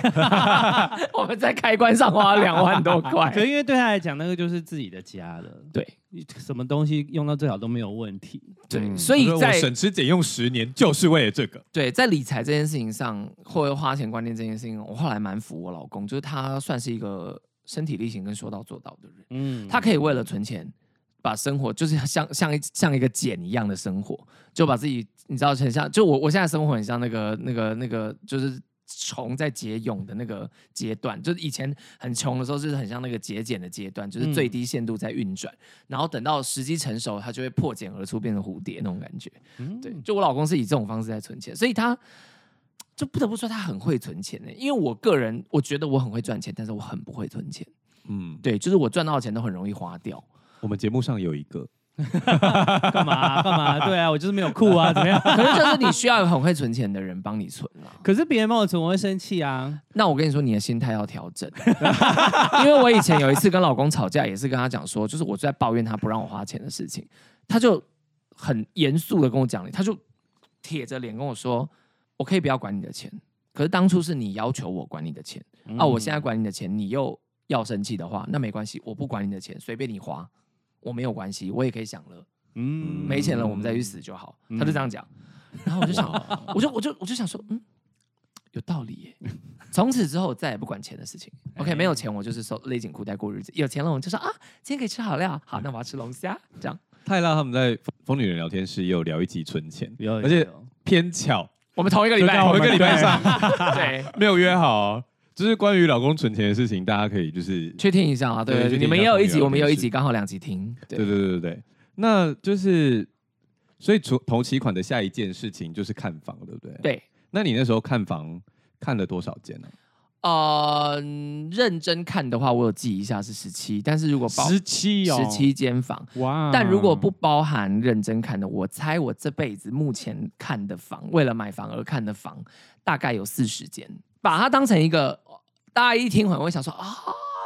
我们在开关上花了两万多块。可因为对他来讲，那个就是自己的家了，对，什么东西用到最好都没有问题。对，所以在省吃俭用十年就是为了这个。对，在理财这件事情上，或者花钱观念这件事情，我后来蛮服我老公，就是他算是一个身体力行跟说到做到的人。嗯，他可以为了存钱。把生活就是像像一像一个茧一样的生活，就把自己你知道很像，就我我现在生活很像那个那个那个就是虫在结蛹的那个阶段，就是以前很穷的时候，就是很像那个节俭的阶段，就是最低限度在运转，嗯、然后等到时机成熟，它就会破茧而出，变成蝴蝶那种感觉。嗯、对，就我老公是以这种方式在存钱，所以他就不得不说他很会存钱呢。因为我个人我觉得我很会赚钱，但是我很不会存钱。嗯，对，就是我赚到的钱都很容易花掉。我们节目上有一个，干嘛干嘛？对啊，我就是没有库啊，怎么样？可是就是你需要有很会存钱的人帮你存啊。可是别人帮我存，我会生气啊。那我跟你说，你的心态要调整。因为我以前有一次跟老公吵架，也是跟他讲说，就是我在抱怨他不让我花钱的事情，他就很严肃的跟我讲，他就铁着脸跟我说，我可以不要管你的钱，可是当初是你要求我管你的钱，啊，我现在管你的钱，你又要生气的话，那没关系，我不管你的钱，随便你花。我没有关系，我也可以享乐。嗯，没钱了，我们再去死就好。嗯、他就这样讲，然后我就想，我就我就我就想说，嗯，有道理耶。从此之后，我再也不管钱的事情。OK，没有钱，我就是说勒紧裤带过日子；有钱了，我就说啊，今天可以吃好料，好，那我要吃龙虾。这样。泰辣他们在疯女人聊天室也有聊一集存钱，而且偏巧，我们同一个礼拜，同一个礼拜上，对，没有约好哦。就是关于老公存钱的事情，大家可以就是去听一下啊。对，你们也有一集，我们也有一集，刚好两集听。对对对对对，那就是所以除同期款的下一件事情就是看房，对不对？对。那你那时候看房看了多少间呢？呃，认真看的话，我有记一下是十七，但是如果包十七哦，十七间房哇，但如果不包含认真看的，我猜我这辈子目前看的房，为了买房而看的房，大概有四十间。把它当成一个，大家一听可能会想说啊，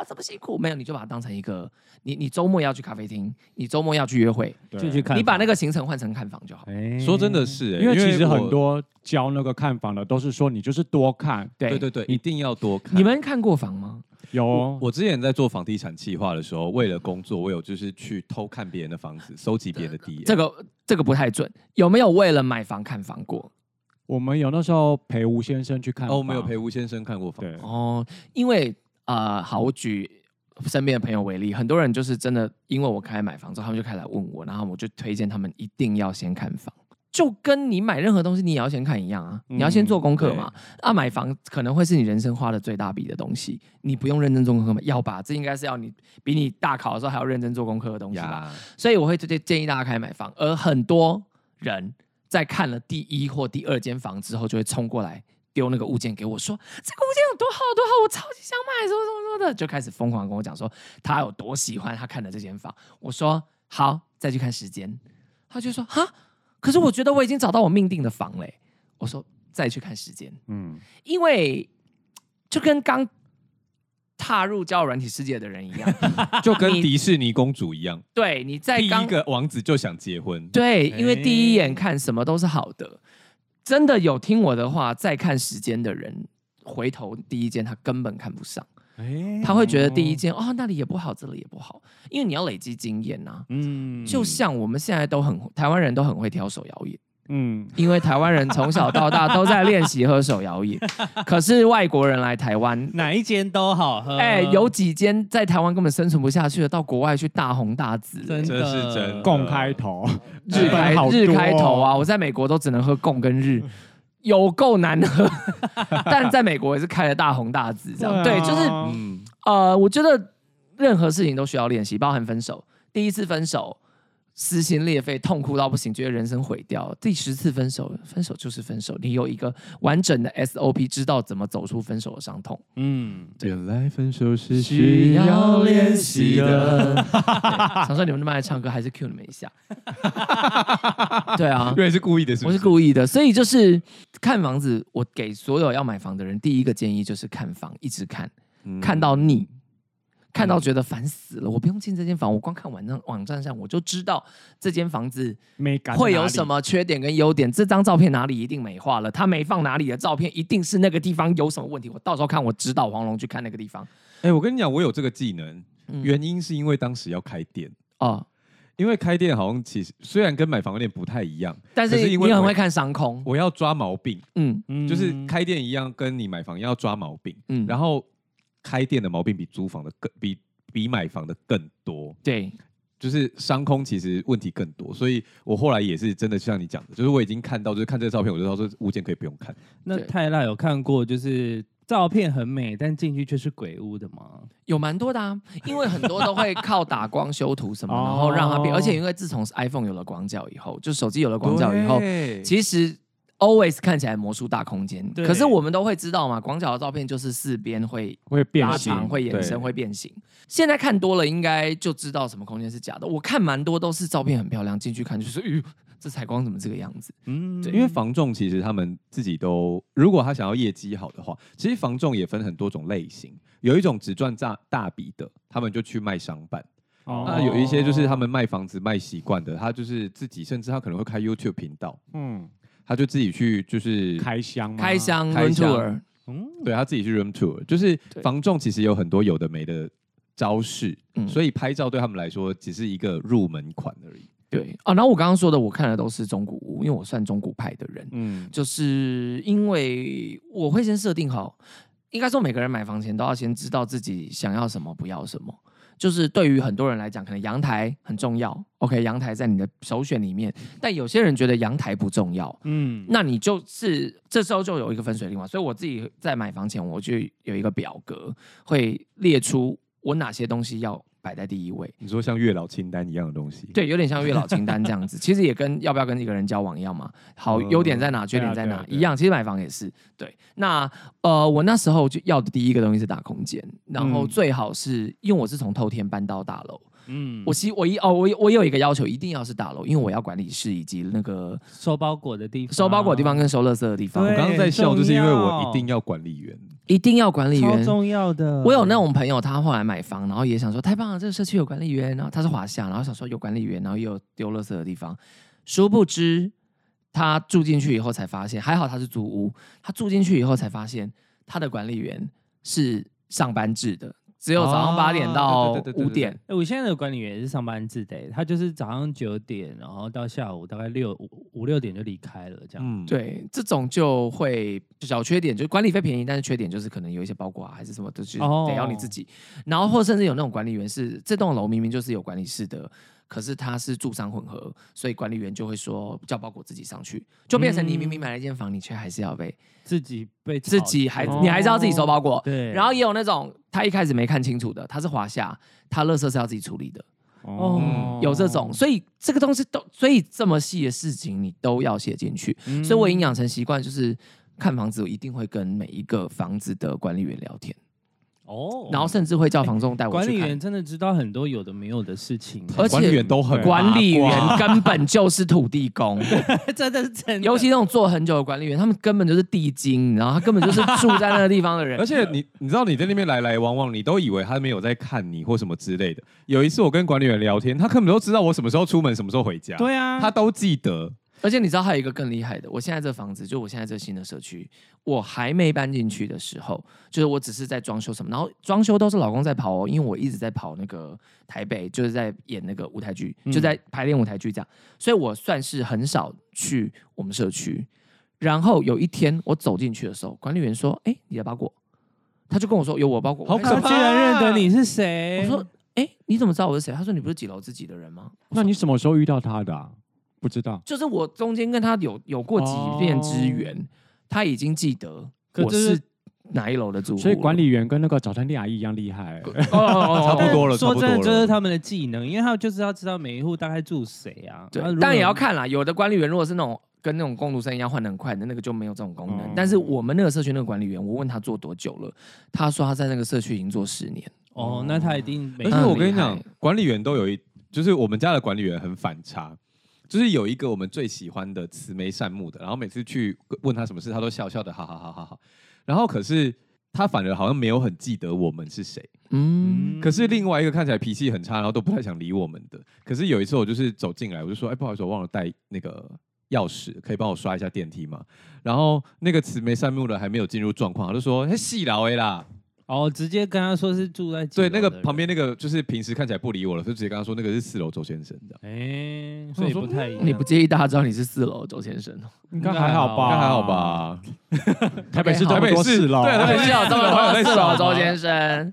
这么辛苦，没有，你就把它当成一个，你你周末要去咖啡厅，你周末要去约会，就去看，你把那个行程换成看房就好。欸、说真的是、欸，因为其实很多教那个看房的都是说你就是多看，对，对对对，一定要多看。你们看过房吗？有我，我之前在做房地产计划的时候，为了工作，我有就是去偷看别人的房子，收集别人的地。这个这个不太准，有没有为了买房看房过？我们有那时候陪吴先生去看房，哦，我们有陪吴先生看过房。对，哦，因为啊、呃，好，我举身边的朋友为例，很多人就是真的，因为我开始买房之后，他们就开始来问我，然后我就推荐他们一定要先看房，就跟你买任何东西你也要先看一样啊，你要先做功课嘛。嗯、啊，买房可能会是你人生花的最大笔的东西，你不用认真做功课吗？要吧，这应该是要你比你大考的时候还要认真做功课的东西吧。所以我会建建议大家开始买房，而很多人。在看了第一或第二间房之后，就会冲过来丢那个物件给我说：“这个物件有多好多好，我超级想买，什么什么什么的。”就开始疯狂跟我讲说他有多喜欢他看的这间房。我说：“好，再去看时间。”他就说哈，可是我觉得我已经找到我命定的房嘞。我说再去看时间，嗯，因为就跟刚踏入交友软体世界的人一样，就跟迪士尼公主一样，对，你在第一个王子就想结婚，对，因为第一眼看什么都是好的，真的有听我的话再看时间的人，回头第一件他根本看不上。他会觉得第一件哦，那里也不好，这里也不好，因为你要累积经验呐。嗯，就像我们现在都很台湾人都很会挑手摇饮，嗯，因为台湾人从小到大都在练习喝手摇饮，可是外国人来台湾哪一间都好喝，哎，有几间在台湾根本生存不下去了，到国外去大红大紫，真的是真共开头日开日开头啊！我在美国都只能喝共跟日。有够难喝，但在美国也是开了大红大紫这样。对，啊、对，就是，嗯、呃，我觉得任何事情都需要练习，包含分手，第一次分手。撕心裂肺，痛哭到不行，觉得人生毁掉。第十次分手，分手就是分手。你有一个完整的 SOP，知道怎么走出分手的伤痛。嗯，原来分手是需要练习的。想说你们那么爱唱歌，还是 cue 你们一下。对啊，因为是故意的是不是，我是故意的。所以就是看房子，我给所有要买房的人第一个建议就是看房，一直看，嗯、看到腻。看到觉得烦死了，我不用进这间房，我光看网站网站上我就知道这间房子会有什么缺点跟优点。这张照片哪里一定美化了，他没放哪里的照片，一定是那个地方有什么问题。我到时候看我指导黄龙去看那个地方。哎、欸，我跟你讲，我有这个技能，原因是因为当时要开店哦，因为开店好像其实虽然跟买房有点不太一样，但是因为你很会看商空，我要抓毛病，嗯，就是开店一样，跟你买房要抓毛病，嗯，然后。开店的毛病比租房的更比比买房的更多，对，就是商空其实问题更多，所以我后来也是真的像你讲的，就是我已经看到，就是看这个照片，我就知道说物件可以不用看。那泰辣有看过，就是照片很美，但进去却是鬼屋的吗？有蛮多的啊，因为很多都会靠打光修图什么，然后让它变，而且因为自从 iPhone 有了广角以后，就手机有了广角以后，其实。Always 看起来魔术大空间，对可是我们都会知道嘛，广角的照片就是四边会会变形、会延伸、会变形。现在看多了，应该就知道什么空间是假的。我看蛮多都是照片很漂亮，进去看就是，咦，这采光怎么这个样子？嗯，对因为房仲其实他们自己都，如果他想要业绩好的话，其实房仲也分很多种类型。有一种只赚大大笔的，他们就去卖商办。哦，那有一些就是他们卖房子卖习惯的，他就是自己，甚至他可能会开 YouTube 频道。嗯。他就自己去，就是开箱，开箱，room tour，嗯，对，他自己去 room tour，就是房仲其实有很多有的没的招式，对所以拍照对他们来说只是一个入门款而已。对，啊，然后我刚刚说的，我看的都是中古屋，因为我算中古派的人，嗯，就是因为我会先设定好，应该说每个人买房前都要先知道自己想要什么，不要什么。就是对于很多人来讲，可能阳台很重要。OK，阳台在你的首选里面，但有些人觉得阳台不重要。嗯，那你就是这时候就有一个分水岭嘛。所以我自己在买房前，我就有一个表格，会列出我哪些东西要摆在第一位。你说像月老清单一样的东西？对，有点像月老清单这样子。其实也跟要不要跟一个人交往一样嘛。好，优点在哪，缺点在哪，一样。其实买房也是。对，那呃，我那时候就要的第一个东西是大空间，然后最好是因为我是从透天搬到大楼。嗯，我希我一哦，我我有一个要求，一定要是大楼，因为我要管理室以及那个收包裹的地方，收包裹的地方跟收垃圾的地方。我刚刚在笑，就是因为我一定要管理员，一定要管理员，重要的。我有那种朋友，他后来买房，然后也想说太棒了，这个社区有管理员，然后他是华夏，然后想说有管理员，然后也有丢垃圾的地方。殊不知，他住进去以后才发现，还好他是租屋，他住进去以后才发现，他的管理员是上班制的。只有早上八点到五点。哎，我现在的管理员也是上班制的，他就是早上九点，然后到下午大概六五五六点就离开了，这样。嗯，对，这种就会小缺点，就是管理费便宜，但是缺点就是可能有一些包裹啊，还是什么的，就得要你自己。哦、然后或甚至有那种管理员是这栋楼明明就是有管理室的。可是他是住商混合，所以管理员就会说叫包裹自己上去，就变成你明明买了一间房，你却还是要被自己被自己还你还是要自己收包裹。对。然后也有那种他一开始没看清楚的，他是华夏，他垃圾是要自己处理的。哦。有这种，所以这个东西都，所以这么细的事情你都要写进去。所以我已经养成习惯，就是看房子我一定会跟每一个房子的管理员聊天。哦，然后甚至会叫房仲带我去。管理员真的知道很多有的没有的事情，而且管理员都很管理员根本就是土地公，真的是真的。尤其那种做很久的管理员，他们根本就是地精，然后他根本就是住在那个地方的人。而且你你知道你在那边来来往往，你都以为他没有在看你或什么之类的。有一次我跟管理员聊天，他根本都知道我什么时候出门，什么时候回家。对啊，他都记得。而且你知道还有一个更厉害的，我现在这房子，就我现在这新的社区，我还没搬进去的时候，就是我只是在装修什么，然后装修都是老公在跑哦，因为我一直在跑那个台北，就是在演那个舞台剧，就在排练舞台剧这样，所以我算是很少去我们社区。然后有一天我走进去的时候，管理员说：“哎，你的包裹。”他就跟我说：“有我包裹。”好可怕，居然认得你是谁？我说：“哎，你怎么知道我是谁？”他说：“你不是几楼自己的人吗？”那你什么时候遇到他的啊？不知道，就是我中间跟他有有过几面之缘，哦、他已经记得我是哪一楼的住户，所以管理员跟那个早餐店阿姨一样厉害，差不多了。说真的，就是他们的技能，因为他们就是要知道每一户大概住谁啊。对，当然也要看啦。有的管理员如果是那种跟那种工读生一样换的很快的，那个就没有这种功能。哦、但是我们那个社区那个管理员，我问他做多久了，他说他在那个社区已经做十年。哦，那他一定没。而且我跟你讲，管理员都有一，就是我们家的管理员很反差。就是有一个我们最喜欢的慈眉善目的，然后每次去问他什么事，他都笑笑的，好好好好好。然后可是他反而好像没有很记得我们是谁。嗯。可是另外一个看起来脾气很差，然后都不太想理我们的。可是有一次我就是走进来，我就说，哎，不好意思，我忘了带那个钥匙，可以帮我刷一下电梯吗？然后那个慈眉善目的还没有进入状况，他就说，嘿，细老 A 啦。哦，直接跟他说是住在对那个旁边那个，就是平时看起来不理我了，就直接跟他说那个是四楼周先生的。哎，所以不太一样。你不介意大家知道你是四楼周先生？应该还好吧？应该还好吧？台北市台北市楼，对，台北市有这么多四楼周先生。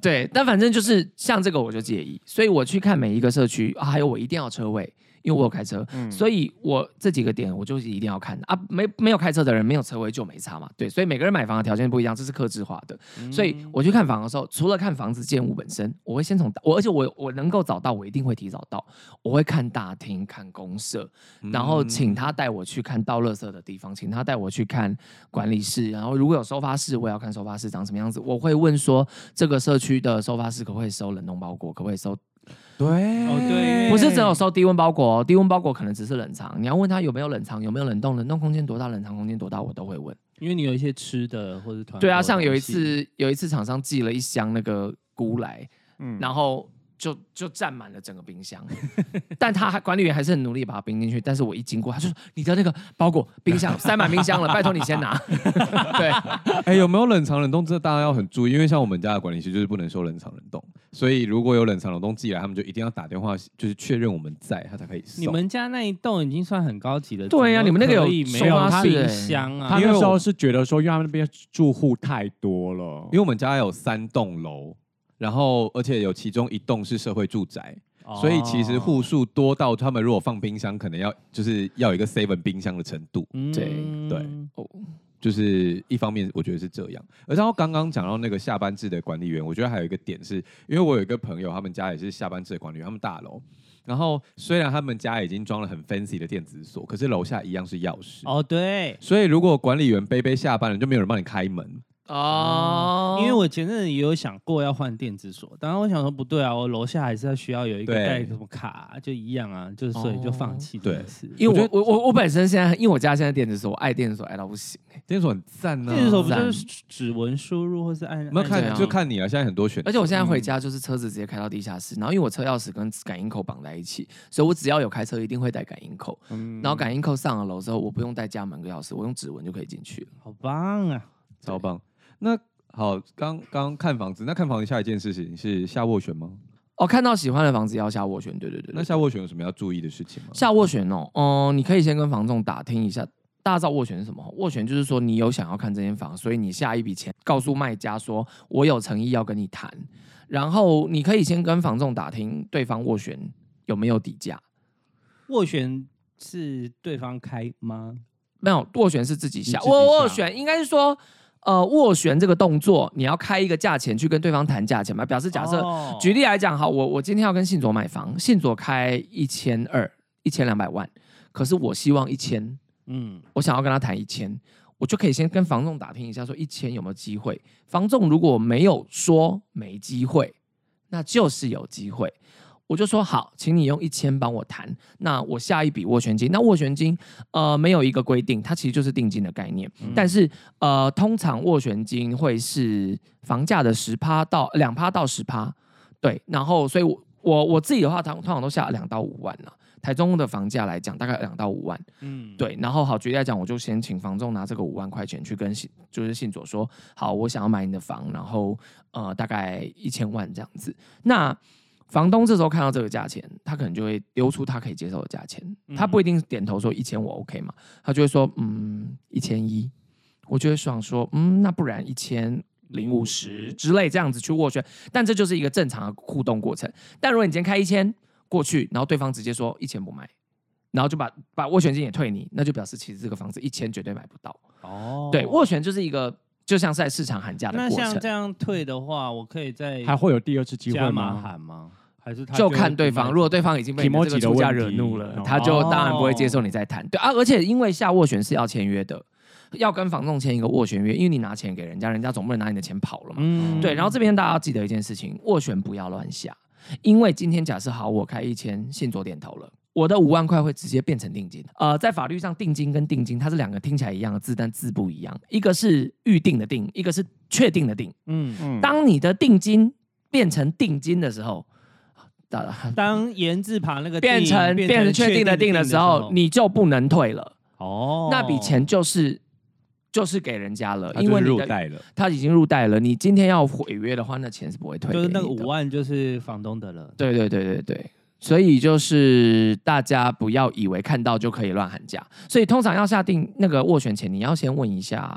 对，但反正就是像这个我就介意，所以我去看每一个社区啊，还有我一定要车位。因为我有开车，嗯、所以我这几个点我就是一定要看啊。没没有开车的人，没有车位就没差嘛。对，所以每个人买房的条件不一样，这是克制化的。嗯、所以我去看房的时候，除了看房子建物本身，我会先从我，而且我我能够找到，我一定会提早到。我会看大厅、看公社，然后请他带我去看倒垃圾的地方，请他带我去看管理室。然后如果有收发室，我也要看收发室长什么样子。我会问说，这个社区的收发室可不可以收冷冻包裹？可不可以收？对，哦对，不是只有收低温包裹哦，低温包裹可能只是冷藏。你要问他有没有冷藏，有没有冷冻，冷冻空间多大，冷藏空间多大，我都会问。因为你有一些吃的或者团。对啊，像有一次，有一次厂商寄了一箱那个菇来，嗯，然后。就就占满了整个冰箱，但他还管理员还是很努力把它冰进去。但是我一经过，他就说：“你的那个包裹冰箱塞满冰箱了，拜托你先拿。”对，哎、欸，有没有冷藏冷冻？这大家要很注意，因为像我们家的管理区就是不能收冷藏冷冻，所以如果有冷藏冷冻寄来，他们就一定要打电话，就是确认我们在，他才可以送。你们家那一栋已经算很高级的。对呀、啊，你们那个有没有冰箱啊？他那时候是觉得说，因为他们那边住户太多了，因为我们家有三栋楼。然后，而且有其中一栋是社会住宅，哦、所以其实户数多到他们如果放冰箱，可能要就是要有一个 seven 冰箱的程度。嗯、对对，哦，就是一方面我觉得是这样。而然后刚刚讲到那个下班制的管理员，我觉得还有一个点是，因为我有一个朋友，他们家也是下班制的管理员，他们大楼。然后虽然他们家已经装了很 fancy 的电子锁，可是楼下一样是钥匙。哦，对。所以如果管理员杯杯下班了，就没有人帮你开门。哦、嗯，因为我前阵子也有想过要换电子锁，当然我想说不对啊，我楼下还是要需要有一个带什么卡，对就一样啊，就是所以就放弃这件事。因为我我我我本身现在，因为我家现在电子锁，我爱电子锁爱到不行，电子锁很赞呢、啊。电子锁不就是指纹输入或是按？没有看就看你啊，现在很多选择。而且我现在回家就是车子直接开到地下室，嗯、然后因为我车钥匙跟感应扣绑在一起，所以我只要有开车一定会带感应扣。嗯、然后感应扣上了楼之后，我不用带家门跟钥匙，我用指纹就可以进去了。好棒啊，超棒！那好，刚刚看房子，那看房子下一件事情是下斡旋吗？哦，看到喜欢的房子要下斡旋，对对对。那下斡旋有什么要注意的事情吗？下斡旋哦，嗯，你可以先跟房仲打听一下，大家知道斡旋是什么？斡旋就是说你有想要看这间房，所以你下一笔钱告诉卖家说，我有诚意要跟你谈，然后你可以先跟房仲打听对方斡旋有没有底价。斡旋是对方开吗？没有，斡旋是自己下。我斡旋应该是说。呃，斡旋这个动作，你要开一个价钱去跟对方谈价钱嘛？表示假设，哦、举例来讲，好，我我今天要跟信佐买房，信佐开一千二，一千两百万，可是我希望一千，嗯，我想要跟他谈一千，我就可以先跟房仲打听一下，说一千有没有机会。房仲如果没有说没机会，那就是有机会。我就说好，请你用一千帮我谈。那我下一笔斡旋金，那斡旋金呃没有一个规定，它其实就是定金的概念。嗯、但是呃，通常斡旋金会是房价的十趴到两趴到十趴，对。然后所以我，我我我自己的话，通通常都下两到五万了。台中的房价来讲，大概两到五万，嗯，对。然后好，举例来讲，我就先请房仲拿这个五万块钱去跟信，就是信佐说，好，我想要买你的房，然后呃，大概一千万这样子。那房东这时候看到这个价钱，他可能就会丢出他可以接受的价钱，他不一定点头说一千我 OK 嘛，他就会说嗯一千一，我就会想说嗯那不然一千零五十之类这样子去斡旋，但这就是一个正常的互动过程。但如果你今天开一千。过去，然后对方直接说一千不卖，然后就把把斡旋金也退你，那就表示其实这个房子一千绝对买不到。哦，对，斡旋就是一个就像是在市场喊价的过程。那像这样退的话，我可以再还会有第二次机会吗？喊吗？还是就看对方，如果对方已经被你这个出价惹怒了，他就当然不会接受你再谈。对啊，而且因为下斡旋是要签约的，要跟房东签一个斡旋约，因为你拿钱给人家，人家总不能拿你的钱跑了嘛。嗯，对。然后这边大家要记得一件事情，斡旋不要乱下。因为今天假设好，我开一千，信左点头了，我的五万块会直接变成定金。呃，在法律上，定金跟定金它是两个听起来一样的字，但字不一样。一个是预定的定，一个是确定的定。嗯嗯。当你的定金变成定金的时候，当言字旁那个变成变成确定的定的时候，你就不能退了。哦，那笔钱就是。就是给人家了，因为入袋了，他已经入袋了。你今天要毁约的话，那钱是不会退的。就是那个五万，就是房东的了。对对对对对，所以就是大家不要以为看到就可以乱喊价。所以通常要下定那个斡旋前，你要先问一下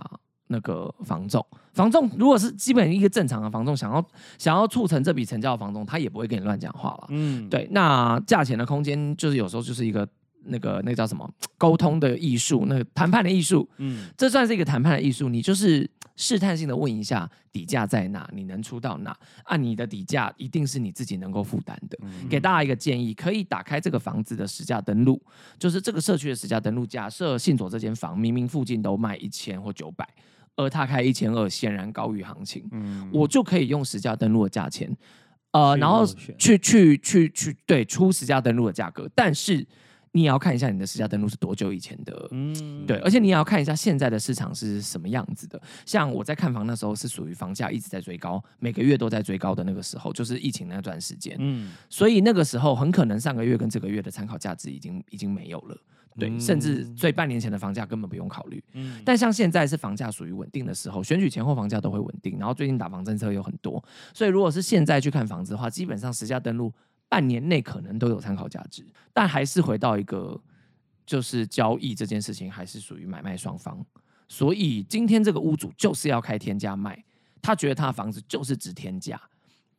那个房仲。房仲如果是基本一个正常的房仲，想要想要促成这笔成交的房仲，他也不会跟你乱讲话了。嗯，对。那价钱的空间，就是有时候就是一个。那个那个叫什么沟通的艺术，那个谈判的艺术，嗯，这算是一个谈判的艺术。你就是试探性的问一下底价在哪，你能出到哪？按你的底价一定是你自己能够负担的。嗯、给大家一个建议，可以打开这个房子的实价登录，就是这个社区的实价登录。假设信左这间房明明附近都卖一千或九百，而他开一千二，显然高于行情，嗯，我就可以用实价登录的价钱，呃，然后去去去去对出实价登录的价格，但是。你也要看一下你的实价登录是多久以前的，嗯，对，而且你也要看一下现在的市场是什么样子的。像我在看房那时候是属于房价一直在追高，每个月都在追高的那个时候，就是疫情那段时间，嗯，所以那个时候很可能上个月跟这个月的参考价值已经已经没有了，对，嗯、甚至最半年前的房价根本不用考虑，嗯，但像现在是房价属于稳定的时候，选举前后房价都会稳定，然后最近打房政策有很多，所以如果是现在去看房子的话，基本上实价登录。半年内可能都有参考价值，但还是回到一个，就是交易这件事情还是属于买卖双方，所以今天这个屋主就是要开天价卖，他觉得他的房子就是值天价，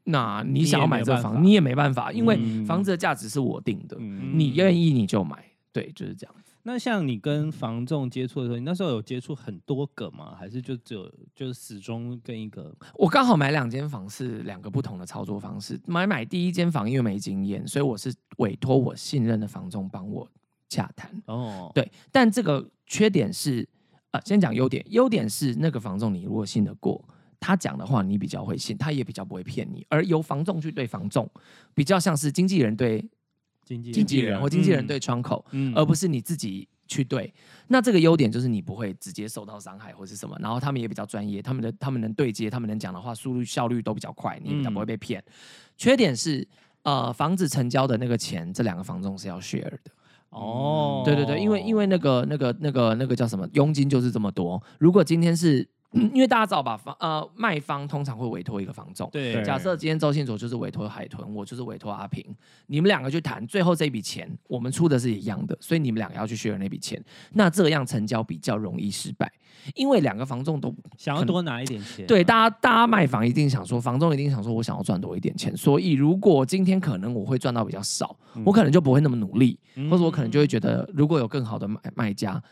那你想要买这个房，你也没办法，因为房子的价值是我定的，嗯、你愿意你就买，对，就是这样。那像你跟房仲接触的时候，你那时候有接触很多个吗？还是就只有就是始终跟一个？我刚好买两间房是两个不同的操作方式。买买第一间房因为没经验，所以我是委托我信任的房仲帮我洽谈。哦，对，但这个缺点是，呃，先讲优点。优点是那个房仲你如果信得过，他讲的话你比较会信，他也比较不会骗你。而由房仲去对房仲，比较像是经纪人对。经纪人或经纪人对窗口，嗯、而不是你自己去对。那这个优点就是你不会直接受到伤害或是什么，然后他们也比较专业，他们的他们能对接，他们能讲的话速率效率都比较快，你也比较不会被骗。嗯、缺点是，呃，房子成交的那个钱，这两个房东是要 share 的。哦，对对对，因为因为那个那个那个那个叫什么佣金就是这么多。如果今天是因为大家知道吧，房呃卖方通常会委托一个房仲。对，假设今天周信佐就是委托海豚，我就是委托阿平，你们两个去谈，最后这笔钱我们出的是一样的，所以你们两个要去 share 那笔钱，那这样成交比较容易失败，因为两个房仲都想要多拿一点钱。对，大家大家卖房一定想说，房仲一定想说我想要赚多一点钱，所以如果今天可能我会赚到比较少，我可能就不会那么努力，或者我可能就会觉得如果有更好的卖卖家，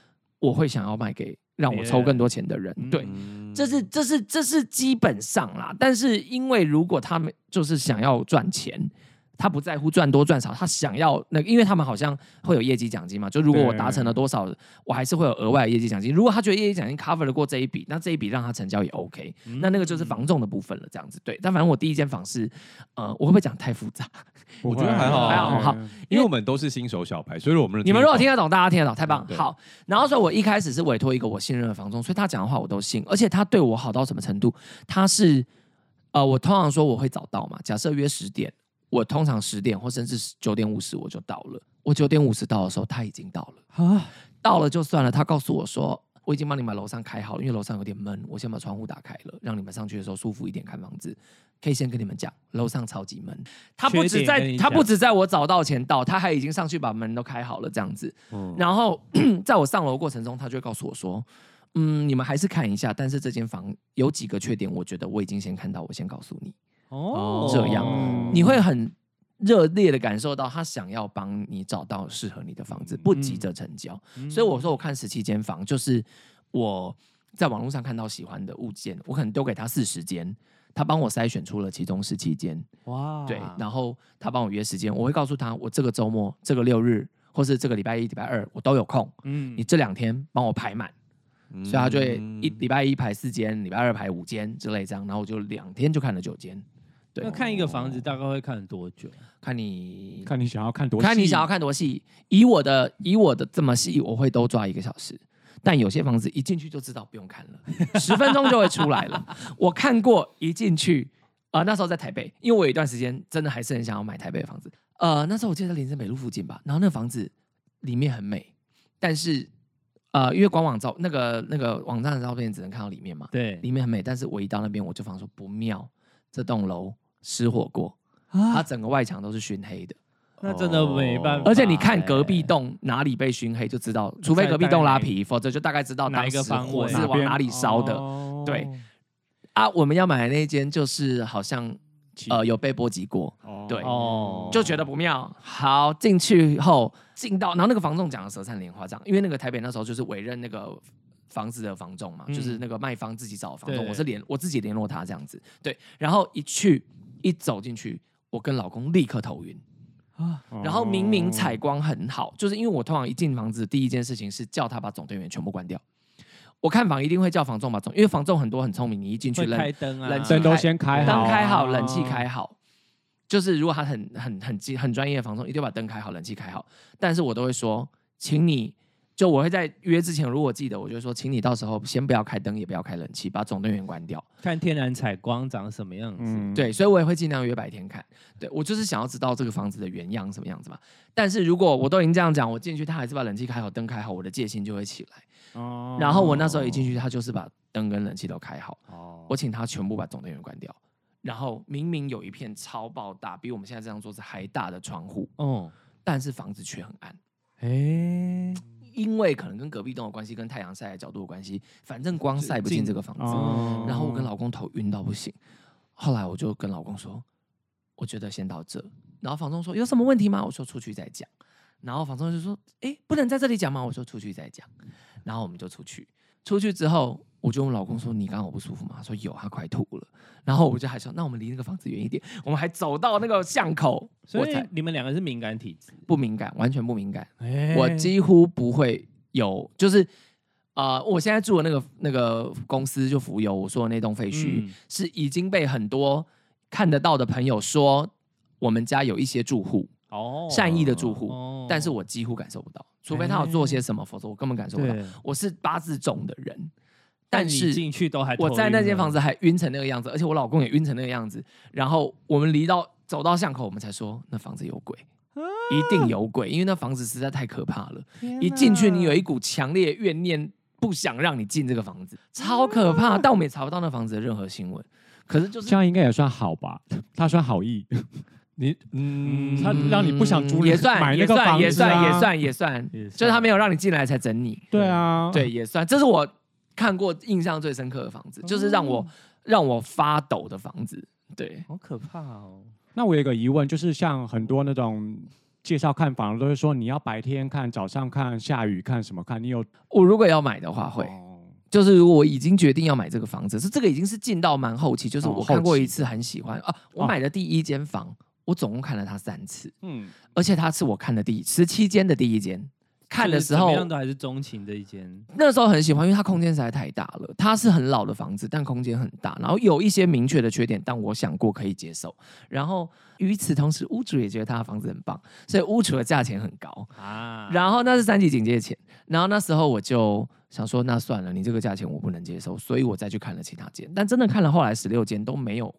我会想要卖给。让我抽更多钱的人，对，这是这是这是基本上啦。但是因为如果他们就是想要赚钱，他不在乎赚多赚少，他想要那个，因为他们好像会有业绩奖金嘛。就如果我达成了多少，我还是会有额外的业绩奖金。如果他觉得业绩奖金 cover 得过这一笔，那这一笔让他成交也 OK。那那个就是房仲的部分了，这样子对。但反正我第一间房是，呃，我会不会讲太复杂？我觉得还好，还好，好，因为我们都是新手小白，所以我们你们如果听得懂，大家听得懂，太棒。好，然后所以我一开始是委托一个我信任的房仲，所以他讲的话我都信，而且他对我好到什么程度？他是，呃，我通常说我会早到嘛，假设约十点。我通常十点或甚至九点五十我就到了。我九点五十到的时候，他已经到了啊，到了就算了。他告诉我说，我已经帮你们楼上开好了，因为楼上有点闷，我先把窗户打开了，让你们上去的时候舒服一点看房子。可以先跟你们讲，楼上超级闷。他不止在，他不止在我早到前到，他还已经上去把门都开好了这样子。嗯、然后 在我上楼过程中，他就会告诉我说，嗯，你们还是看一下，但是这间房有几个缺点，我觉得我已经先看到，我先告诉你。哦，这样你会很热烈的感受到他想要帮你找到适合你的房子，不急着成交。嗯、所以我说我看十七间房，就是我在网络上看到喜欢的物件，我可能丢给他四十间，他帮我筛选出了其中十七间。哇，对，然后他帮我约时间，我会告诉他我这个周末、这个六日，或是这个礼拜一、礼拜二我都有空。嗯，你这两天帮我排满。所以他就会一礼拜一排四间，礼拜二排五间之类这样，然后我就两天就看了九间。对，那看一个房子大概会看多久？看你看你想要看多细，看你想要看多细。以我的以我的这么细，我会都抓一个小时。但有些房子一进去就知道不用看了，十分钟就会出来了。我看过一进去，呃，那时候在台北，因为我有一段时间真的还是很想要买台北的房子。呃，那时候我记得在林森北路附近吧，然后那房子里面很美，但是呃，因为官网照那个那个网站的照片只能看到里面嘛，对，里面很美，但是我一到那边我就发现说不妙，这栋楼。失火过，它整个外墙都是熏黑的，那真的没办法。而且你看隔壁栋哪里被熏黑就知道，除非隔壁栋拉皮，否则就大概知道哪一个房火是往哪里烧的。对，啊，我们要买的那间就是好像呃有被波及过，对，就觉得不妙。好，进去后进到，然后那个房仲讲的舌灿莲花这样，因为那个台北那时候就是委任那个。房子的房仲嘛，嗯、就是那个卖方自己找的房仲，我是联我自己联络他这样子，对，然后一去一走进去，我跟老公立刻头晕啊，然后明明采光很好，就是因为我通常一进房子第一件事情是叫他把总电源全部关掉，我看房一定会叫房仲把总，因为房仲很多很聪明，你一进去冷开灯啊，冷灯都先开好，灯开好，冷气开好，就是如果他很很很很专业的房仲，一定要把灯开好，冷气开好，但是我都会说，请你。就我会在约之前，如果记得，我就说，请你到时候先不要开灯，也不要开冷气，把总电源关掉，看天然采光长什么样子。嗯、对，所以我也会尽量约白天看。对，我就是想要知道这个房子的原样什么样子嘛。但是如果我都已经这样讲，我进去他还是把冷气开好，灯开好，我的戒心就会起来。哦。然后我那时候一进去，他就是把灯跟冷气都开好。哦。我请他全部把总电源关掉。然后明明有一片超爆大，比我们现在这张桌子还大的窗户。哦。但是房子却很暗。诶。因为可能跟隔壁栋有关系，跟太阳晒的角度有关系，反正光晒不进这个房子。哦、然后我跟老公头晕到不行，后来我就跟老公说，我觉得先到这。然后房东说有什么问题吗？我说出去再讲。然后房东就说，哎，不能在这里讲吗？我说出去再讲。然后我们就出去，出去之后。我就问老公说：“你刚刚有不舒服吗？”他说：“有，他快吐了。”然后我就还说：“那我们离那个房子远一点。”我们还走到那个巷口，所以你们两个是敏感体质？不敏感，完全不敏感。欸、我几乎不会有，就是啊、呃，我现在住的那个那个公司就浮游，我说的那栋废墟、嗯、是已经被很多看得到的朋友说，我们家有一些住户哦，善意的住户，哦、但是我几乎感受不到，除非他有做些什么，欸、否则我根本感受不到。我是八字重的人。但是进去都还，我在那间房子还晕成那个样子，而且我老公也晕成那个样子。然后我们离到走到巷口，我们才说那房子有鬼，啊、一定有鬼，因为那房子实在太可怕了。一进去，你有一股强烈怨念，不想让你进这个房子，超可怕。啊、但我们也查不到那房子的任何新闻。可是就是这样，应该也算好吧？他算好意，你嗯，他让你不想租也算买那个房子，也算也算也算也算，就是他没有让你进来才整你。对啊，对，也算，这是我。看过印象最深刻的房子，就是让我让我发抖的房子。对，好可怕哦。那我有个疑问，就是像很多那种介绍看房都是说你要白天看、早上看、下雨看什么看？你有？我如果要买的话会，就是如果我已经决定要买这个房子，是这个已经是进到蛮后期，就是我看过一次很喜欢啊。我买的第一间房，我总共看了它三次，嗯，而且它是我看的第十七间的第一间。看的时候，都还是钟情的一间。那时候很喜欢，因为它空间实在太大了。它是很老的房子，但空间很大，然后有一些明确的缺点，但我想过可以接受。然后与此同时，屋主也觉得他的房子很棒，所以屋主的价钱很高啊。然后那是三级警戒前，然后那时候我就想说，那算了，你这个价钱我不能接受，所以我再去看了其他间。但真的看了后来十六间都没有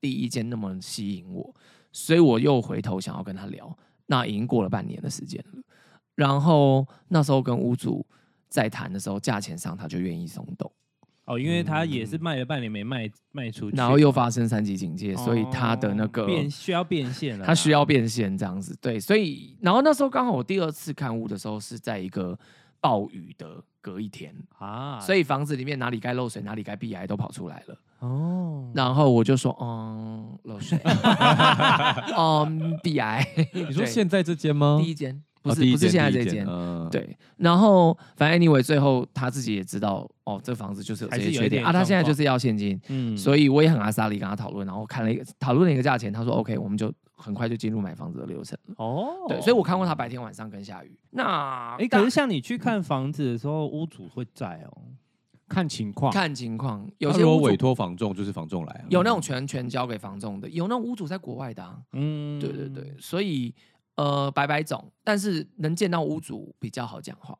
第一间那么吸引我，所以我又回头想要跟他聊。那已经过了半年的时间了。然后那时候跟屋主在谈的时候，价钱上他就愿意松动。哦，因为他也是卖了半年没卖卖出去，然后又发生三级警戒，哦、所以他的那个变需要变现了。他需要变现这样子，对，所以然后那时候刚好我第二次看屋的时候是在一个暴雨的隔一天啊，所以房子里面哪里该漏水，哪里该避癌都跑出来了。哦，然后我就说，嗯，漏水，嗯，避癌。你说现在这间吗？第一间。不是不是现在这间，嗯、对，然后反正 anyway 最后他自己也知道，哦，这房子就是有这些缺点啊，他现在就是要现金，嗯，所以我也很阿莎力跟他讨论，然后看了一个讨论了一个价钱，他说 OK，我们就很快就进入买房子的流程了。哦，对，所以我看过他白天晚上跟下雨。那哎，可是像你去看房子的时候，屋主会在哦，看情况，看情况，有些如果委托房仲就是房仲来，有那种全权交给房仲的，有那种屋主在国外的，啊，嗯，对对对，所以。呃，白白种，但是能见到屋主比较好讲话。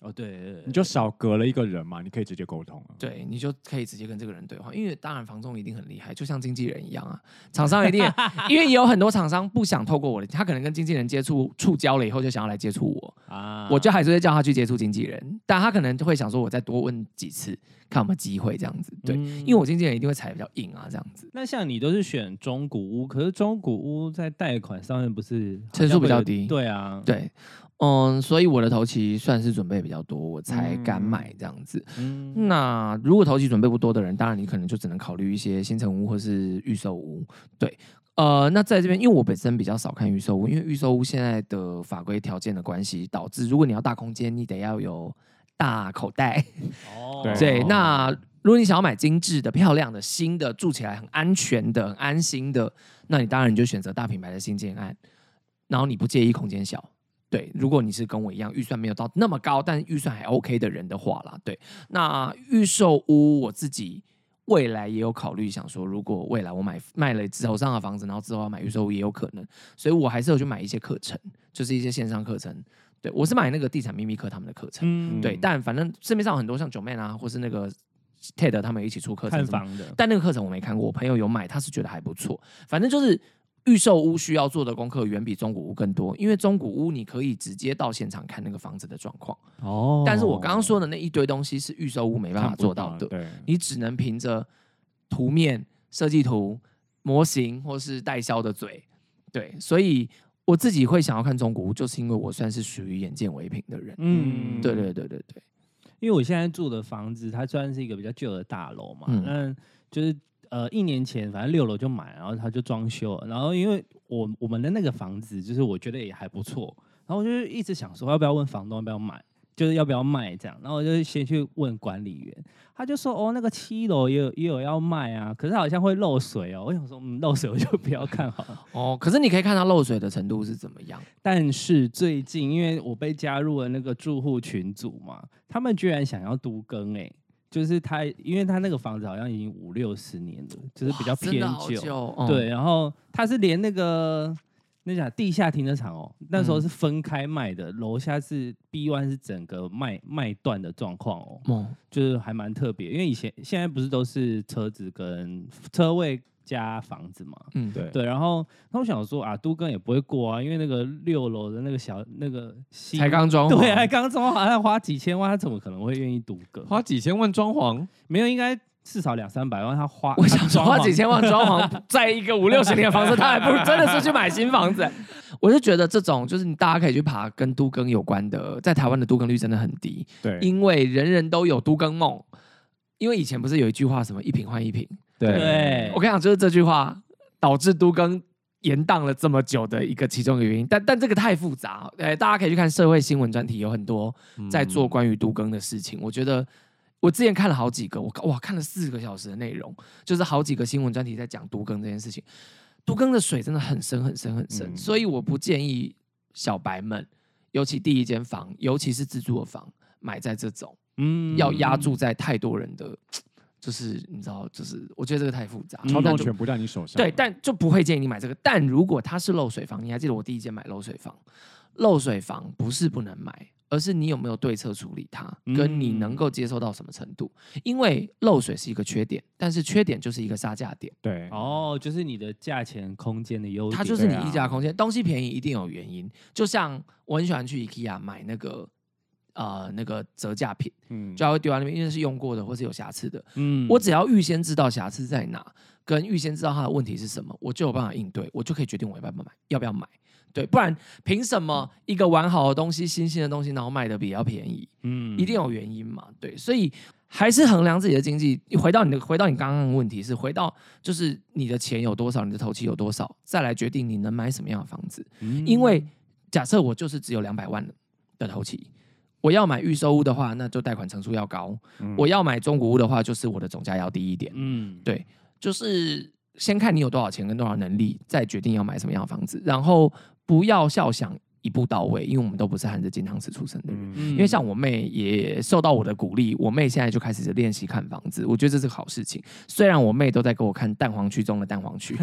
哦，对，对，对，你就少隔了一个人嘛，你可以直接沟通了。对，你就可以直接跟这个人对话，因为当然房仲一定很厉害，就像经纪人一样啊。厂商一定，因为有很多厂商不想透过我的，他可能跟经纪人接触触交了以后，就想要来接触我啊。我就还是会叫他去接触经纪人，但他可能就会想说，我再多问几次，看有没有机会这样子。对，嗯、因为我经纪人一定会踩比较硬啊，这样子。那像你都是选中古屋，可是中古屋在贷款上面不是成数比较低？对啊，对。嗯，所以我的头期算是准备比较多，我才敢买这样子。嗯，那如果头期准备不多的人，当然你可能就只能考虑一些新城屋或是预售屋。对，呃，那在这边，因为我本身比较少看预售屋，因为预售屋现在的法规条件的关系，导致如果你要大空间，你得要有大口袋。哦，对。那如果你想要买精致的、漂亮的、新的，住起来很安全的、很安心的，那你当然你就选择大品牌的新建案，然后你不介意空间小。对，如果你是跟我一样预算没有到那么高，但预算还 OK 的人的话啦，对，那预售屋我自己未来也有考虑，想说如果未来我买卖了手上的房子，然后之后要买预售屋也有可能，所以我还是有去买一些课程，就是一些线上课程。对，我是买那个地产秘密课他们的课程，嗯、对，但反正市面上很多像 Joeman 啊，或是那个 TED 他们一起出课程看房的，但那个课程我没看过，我朋友有买，他是觉得还不错，反正就是。预售屋需要做的功课远比中古屋更多，因为中古屋你可以直接到现场看那个房子的状况。哦，但是我刚刚说的那一堆东西是预售屋没办法做到的，对，你只能凭着图面、设计图、模型或是代销的嘴。对，所以我自己会想要看中古屋，就是因为我算是属于眼见为凭的人。嗯，对对对对对，因为我现在住的房子，它虽然是一个比较旧的大楼嘛，嗯，就是。呃，一年前反正六楼就买，然后他就装修，然后因为我我们的那个房子就是我觉得也还不错，然后我就一直想说要不要问房东要不要买，就是要不要卖这样，然后我就先去问管理员，他就说哦那个七楼也有也有要卖啊，可是好像会漏水哦，我想说嗯漏水我就不要看好了哦，可是你可以看它漏水的程度是怎么样，但是最近因为我被加入了那个住户群组嘛，他们居然想要都更哎。就是他，因为他那个房子好像已经五六十年了，就是比较偏旧。嗯、对，然后他是连那个那叫地下停车场哦，那时候是分开卖的，楼、嗯、下是 B one 是整个卖卖断的状况哦，嗯、就是还蛮特别。因为以前现在不是都是车子跟车位。加房子嘛，嗯，对对，然后那我想说啊，都更也不会过啊，因为那个六楼的那个小那个才刚装，对，还刚装，潢，要花几千万，他怎么可能会愿意都更？花几千万装潢？没有，应该至少两三百万。他花，我想说花几千万装潢，在一个五六十年的房子，他还不如真的是去买新房子。我就觉得这种就是你大家可以去爬跟都更有关的，在台湾的都更率真的很低，对，因为人人都有都更梦。因为以前不是有一句话什么一坪换一坪？对，我跟你讲，就是这句话导致都更延宕了这么久的一个其中一个原因。但但这个太复杂，呃，大家可以去看社会新闻专题，有很多在做关于都更的事情。嗯、我觉得我之前看了好几个，我哇看了四个小时的内容，就是好几个新闻专题在讲都更这件事情。都更的水真的很深很深很深，嗯、所以我不建议小白们，尤其第一间房，尤其是自住的房，买在这种，嗯，要押注在太多人的，就是你知道，就是我觉得这个太复杂，操纵权不在你手上。对，但就不会建议你买这个。但如果它是漏水房，你还记得我第一间买漏水房，漏水房不是不能买。而是你有没有对策处理它，跟你能够接受到什么程度？嗯、因为漏水是一个缺点，但是缺点就是一个杀价点。对，哦，就是你的价钱空间的优点。它就是你溢价空间，东西便宜一定有原因。就像我很喜欢去 IKEA 买那个呃那个折价品，嗯，就要丢在那边，因为是用过的或是有瑕疵的。嗯，我只要预先知道瑕疵在哪，跟预先知道它的问题是什么，我就有办法应对，我就可以决定我要不要买，要不要买。对，不然凭什么一个完好的东西、新鲜的东西，然后卖的比较便宜？嗯，一定有原因嘛。对，所以还是衡量自己的经济。回到你的，回到你刚刚的问题是，回到就是你的钱有多少，你的头期有多少，再来决定你能买什么样的房子。嗯，因为假设我就是只有两百万的头期，我要买预售屋的话，那就贷款成数要高；嗯，我要买中古屋的话，就是我的总价要低一点。嗯，对，就是先看你有多少钱跟多少能力，再决定要买什么样的房子，然后。不要笑想一步到位，因为我们都不是含着金汤匙出生的人。嗯、因为像我妹也受到我的鼓励，我妹现在就开始练习看房子，我觉得这是个好事情。虽然我妹都在给我看蛋黄区中的蛋黄区，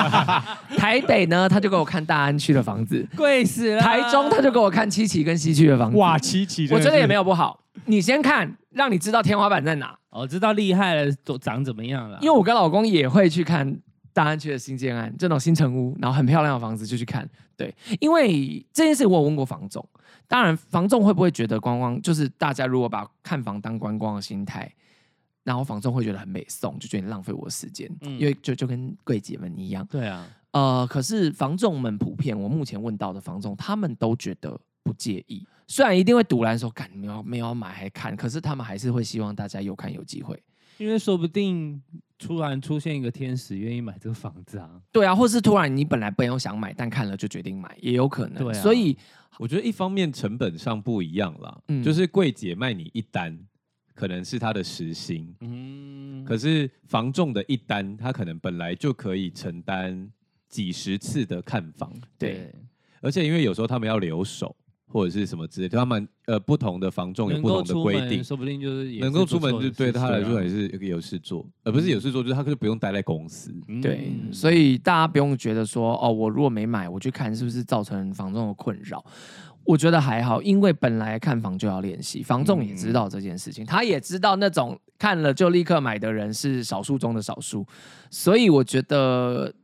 台北呢，她就给我看大安区的房子，贵死了。台中她就给我看七期跟西区的房子，哇，七期我觉得也没有不好。你先看，让你知道天花板在哪，哦，知道厉害了都长怎么样了。因为我跟老公也会去看。大安区的新建案，这种新城屋，然后很漂亮的房子就去看。对，因为这件事我有问过房仲，当然房仲会不会觉得观光就是大家如果把看房当观光的心态，然后房仲会觉得很美送，就觉得你浪费我的时间，嗯、因为就就跟柜姐们一样。对啊，呃，可是房仲们普遍，我目前问到的房仲，他们都觉得不介意，虽然一定会堵拦说，干没有没有买还看，可是他们还是会希望大家有看有机会。因为说不定突然出现一个天使愿意买这个房子啊，对啊，或是突然你本来没有想买，但看了就决定买，也有可能。对啊，所以我觉得一方面成本上不一样啦，嗯，就是柜姐卖你一单，可能是他的时薪，嗯，可是房仲的一单，他可能本来就可以承担几十次的看房，对，而且因为有时候他们要留守。或者是什么之类，他们呃不同的房仲有不同的规定，说不定就是能够出门就对他来说也是有事做，而不是有事做，就是他就不用待在公司。对，所以大家不用觉得说哦，我如果没买，我去看是不是造成房仲的困扰？我觉得还好，因为本来看房就要练习，房仲也知道这件事情，他也知道那种看了就立刻买的人是少数中的少数，所以我觉得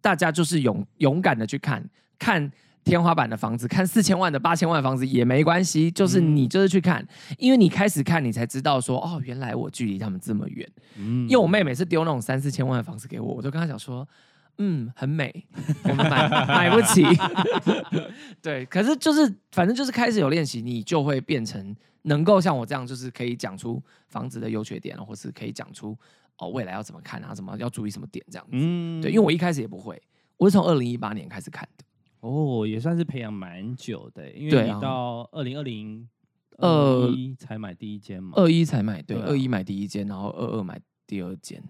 大家就是勇勇敢的去看看。天花板的房子，看四千万的、八千万的房子也没关系，就是你就是去看，嗯、因为你开始看，你才知道说，哦，原来我距离他们这么远。嗯，因为我妹每次丢那种三四千万的房子给我，我就跟她讲说，嗯，很美，我们买买不起。对，可是就是反正就是开始有练习，你就会变成能够像我这样，就是可以讲出房子的优缺点，或是可以讲出哦未来要怎么看啊，怎么要注意什么点这样子。嗯，对，因为我一开始也不会，我是从二零一八年开始看的。哦，也算是培养蛮久的，因为你到二零二零二一才买第一间嘛，二一才买，对，二一买第一间，然后二二买第二间，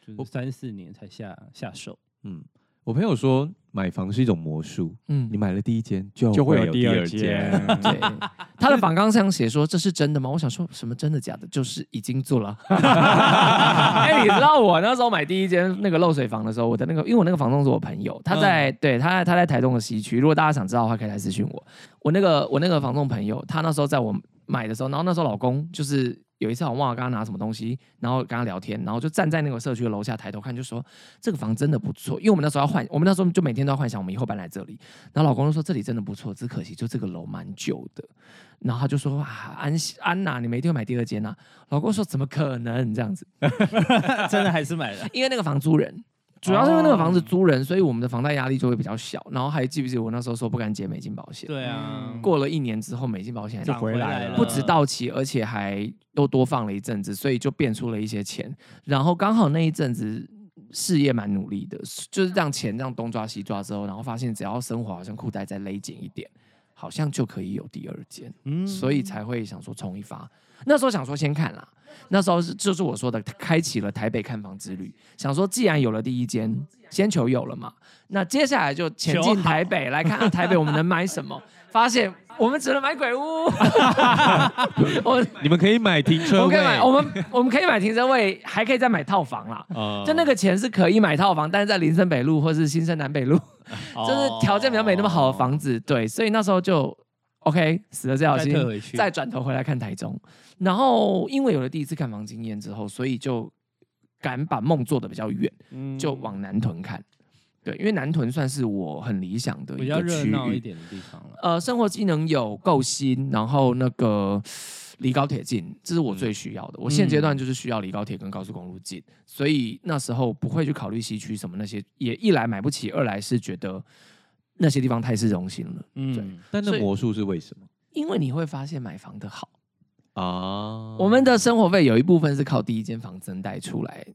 就是。三四年才下下手，嗯。我朋友说买房是一种魔术，嗯，你买了第一间就就会有第二间。对，他的访纲上写说，这是真的吗？我想说什么真的假的？就是已经做了。哎、欸，你知道我那时候买第一间那个漏水房的时候，我的那个因为我那个房东是我朋友，他在、嗯、对他在他在台东的西区。如果大家想知道的话，可以来私讯我。我那个我那个房东朋友，他那时候在我买的时候，然后那时候老公就是。有一次我忘了跟他拿什么东西，然后跟他聊天，然后就站在那个社区的楼下抬头看，就说这个房真的不错，因为我们那时候要换，我们那时候就每天都要幻想我们以后搬来这里。然后老公就说这里真的不错，只可惜就这个楼蛮旧的。然后他就说啊，安安娜，你没一定会买第二间呐？老公说怎么可能这样子？真的还是买了，因为那个房租人。主要是因为那个房子租人，所以我们的房贷压力就会比较小。然后还记不记得我那时候说不敢解美金保险？对啊，过了一年之后，美金保险还就回来了，不止到期，而且还又多放了一阵子，所以就变出了一些钱。然后刚好那一阵子事业蛮努力的，就是这样钱这样东抓西抓之后，然后发现只要生活好像裤带再勒紧一点，好像就可以有第二间，嗯，所以才会想说冲一发。那时候想说先看啦，那时候是就是我说的开启了台北看房之旅，想说既然有了第一间，先求有了嘛，那接下来就前进台北来看看台北我们能买什么，发现。我们只能买鬼屋，我你们可以买停车位，我们可以买，我们我们可以买停车位，还可以再买套房啦。Uh, 就那个钱是可以买套房，但是在林森北路或是新生南北路，uh, 就是条件比较没那么好的房子。Uh, 对，所以那时候就 OK，死了这条心，再转头回来看台中。然后因为有了第一次看房经验之后，所以就敢把梦做的比较远，嗯、就往南屯看。对，因为南屯算是我很理想的一个区域，比较热闹一点的地方了。呃，生活机能有够新，然后那个离高铁近，这是我最需要的。嗯、我现阶段就是需要离高铁跟高速公路近，嗯、所以那时候不会去考虑西区什么那些，也一来买不起，二来是觉得那些地方太市中心了。嗯，对。但那魔术是为什么？因为你会发现买房的好啊，我们的生活费有一部分是靠第一间房增贷出来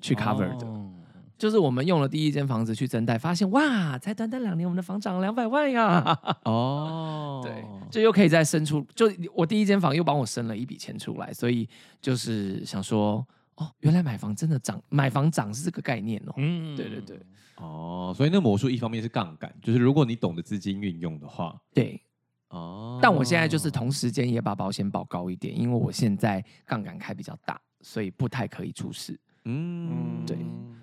去 cover 的。哦就是我们用了第一间房子去增贷，发现哇，才短短两年，我们的房涨了两百万呀！哦，对，就又可以再生出，就我第一间房又帮我生了一笔钱出来，所以就是想说，哦，原来买房真的涨，买房涨是这个概念哦。嗯，对对对。哦，所以那魔术一方面是杠杆，就是如果你懂得资金运用的话，对。哦。但我现在就是同时间也把保险保高一点，因为我现在杠杆开比较大，所以不太可以出事。嗯，对。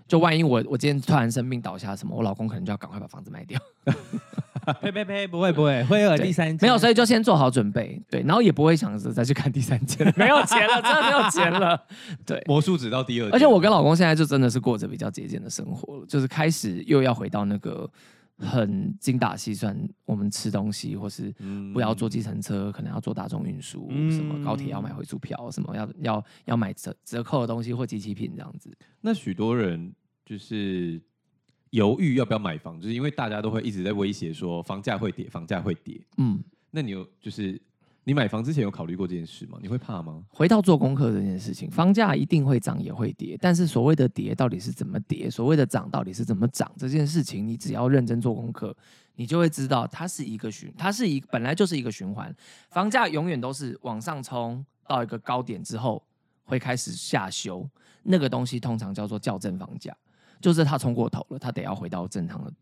就万一我我今天突然生病倒下什么，我老公可能就要赶快把房子卖掉。呸呸呸，不会不会，会有第三间。没有，所以就先做好准备，对，然后也不会想着再去看第三间，没有钱了，真的没有钱了。对，魔术只到第二。而且我跟老公现在就真的是过着比较节俭的生活了，就是开始又要回到那个。很精打细算，我们吃东西或是不要坐计程车，可能要坐大众运输，嗯、什么高铁要买回数票，什么要要要买折折扣的东西或机器品这样子。那许多人就是犹豫要不要买房，就是因为大家都会一直在威胁说房价会跌，房价会跌。嗯，那你有就是。你买房之前有考虑过这件事吗？你会怕吗？回到做功课这件事情，房价一定会涨也会跌，但是所谓的跌到底是怎么跌，所谓的涨到底是怎么涨，这件事情你只要认真做功课，你就会知道它是一个循，它是一本来就是一个循环，房价永远都是往上冲到一个高点之后会开始下修，那个东西通常叫做校正房价，就是它冲过头了，它得要回到正常的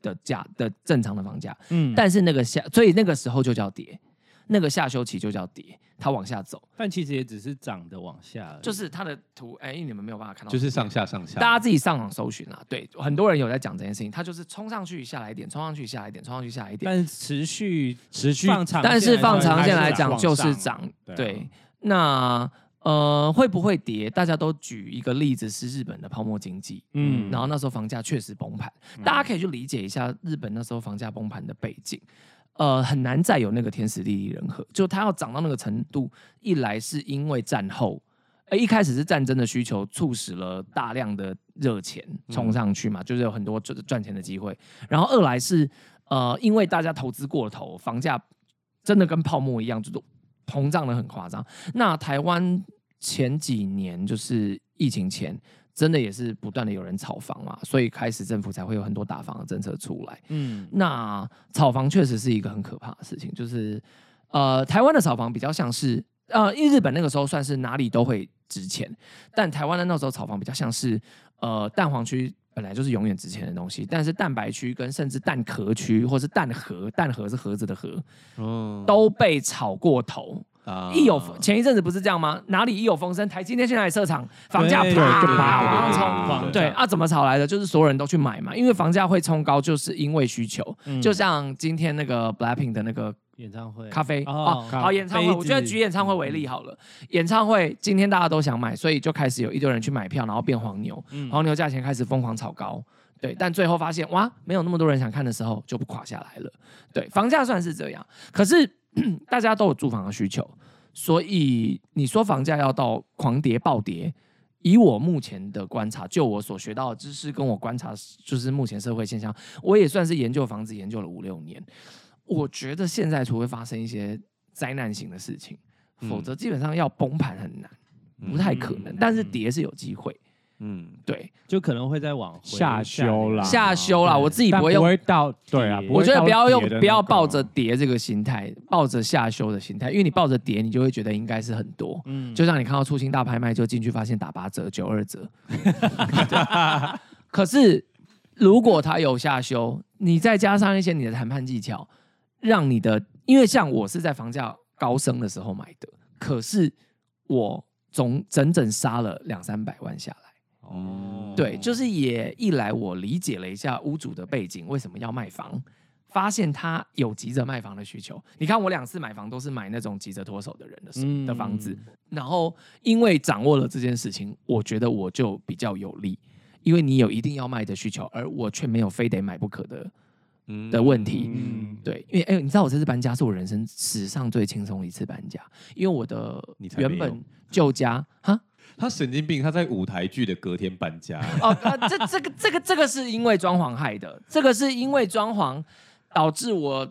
的价的正常的房价，嗯，但是那个下，所以那个时候就叫跌。那个下修期就叫跌，它往下走，但其实也只是涨的往下，就是它的图，哎，你们没有办法看到，就是上下上下，大家自己上网搜寻啊。对，很多人有在讲这件事情，它就是冲上去下来一点，冲上去下来一点，冲上去下来一点，但是持续持续放长，但是放长线来讲就是涨。对，那呃会不会跌？大家都举一个例子是日本的泡沫经济，嗯，然后那时候房价确实崩盘，大家可以去理解一下日本那时候房价崩盘的背景。呃，很难再有那个天时地利人和，就它要涨到那个程度，一来是因为战后，呃，一开始是战争的需求促使了大量的热钱冲上去嘛，嗯、就是有很多赚赚钱的机会，然后二来是呃，因为大家投资过头，房价真的跟泡沫一样，就都膨胀的很夸张。那台湾前几年就是疫情前。真的也是不断的有人炒房嘛，所以开始政府才会有很多打房的政策出来。嗯，那炒房确实是一个很可怕的事情，就是呃，台湾的炒房比较像是呃，日本那个时候算是哪里都会值钱，但台湾的那时候炒房比较像是呃，蛋黄区本来就是永远值钱的东西，但是蛋白区跟甚至蛋壳区或是蛋盒，蛋盒是盒子的盒，嗯，都被炒过头。一有前一阵子不是这样吗？哪里一有风声，台积电现在设厂，房价啪啪往上冲。对啊，怎么炒来的？就是所有人都去买嘛，因为房价会冲高，就是因为需求。就像今天那个 Blackpink 的那个演唱会，咖啡哦，好演唱会，我觉得举演唱会为例好了。演唱会今天大家都想买，所以就开始有一堆人去买票，然后变黄牛，黄牛价钱开始疯狂炒高。对，但最后发现哇，没有那么多人想看的时候，就不垮下来了。对，房价算是这样，可是。大家都有住房的需求，所以你说房价要到狂跌暴跌，以我目前的观察，就我所学到的知识，跟我观察就是目前社会现象，我也算是研究房子研究了五六年。我觉得现在除非发生一些灾难性的事情，否则基本上要崩盘很难，不太可能。但是跌是有机会。嗯，对，就可能会再往下修啦，下修啦。我自己不会用，不会到对啊，我觉得不要用，不要抱着跌这个心态，抱着下修的心态，因为你抱着跌，你就会觉得应该是很多。嗯，就像你看到促销大拍卖就进去，发现打八折、九二折。可是如果它有下修，你再加上一些你的谈判技巧，让你的，因为像我是在房价高升的时候买的，可是我总整整杀了两三百万下来。哦，对，就是也一来我理解了一下屋主的背景，为什么要卖房，发现他有急着卖房的需求。你看我两次买房都是买那种急着脱手的人的、嗯、的房子，然后因为掌握了这件事情，我觉得我就比较有利，因为你有一定要卖的需求，而我却没有非得买不可的的问题。嗯、对，因为哎，你知道我这次搬家是我人生史上最轻松的一次搬家，因为我的原本旧家哈。他神经病，他在舞台剧的隔天搬家。哦，这这个这个这个是因为装潢害的，这个是因为装潢导致我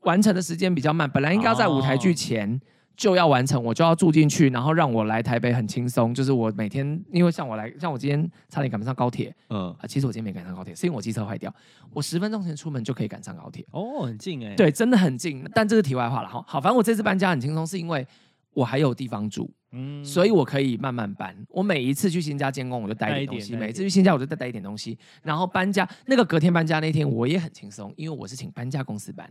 完成的时间比较慢。本来应该要在舞台剧前就要完成，我就要住进去，然后让我来台北很轻松。就是我每天，因为像我来，像我今天差点赶不上高铁，嗯啊，其实我今天没赶上高铁，是因为我机车坏掉。我十分钟前出门就可以赶上高铁。哦，很近哎。对，真的很近。但这是题外话了哈。好，反正我这次搬家很轻松，是因为我还有地方住。嗯，所以我可以慢慢搬。我每一次去新家监工，我就带一点东西；每一次去新家，我就再带一点东西。然后搬家，那个隔天搬家那天，我也很轻松，因为我是请搬家公司搬。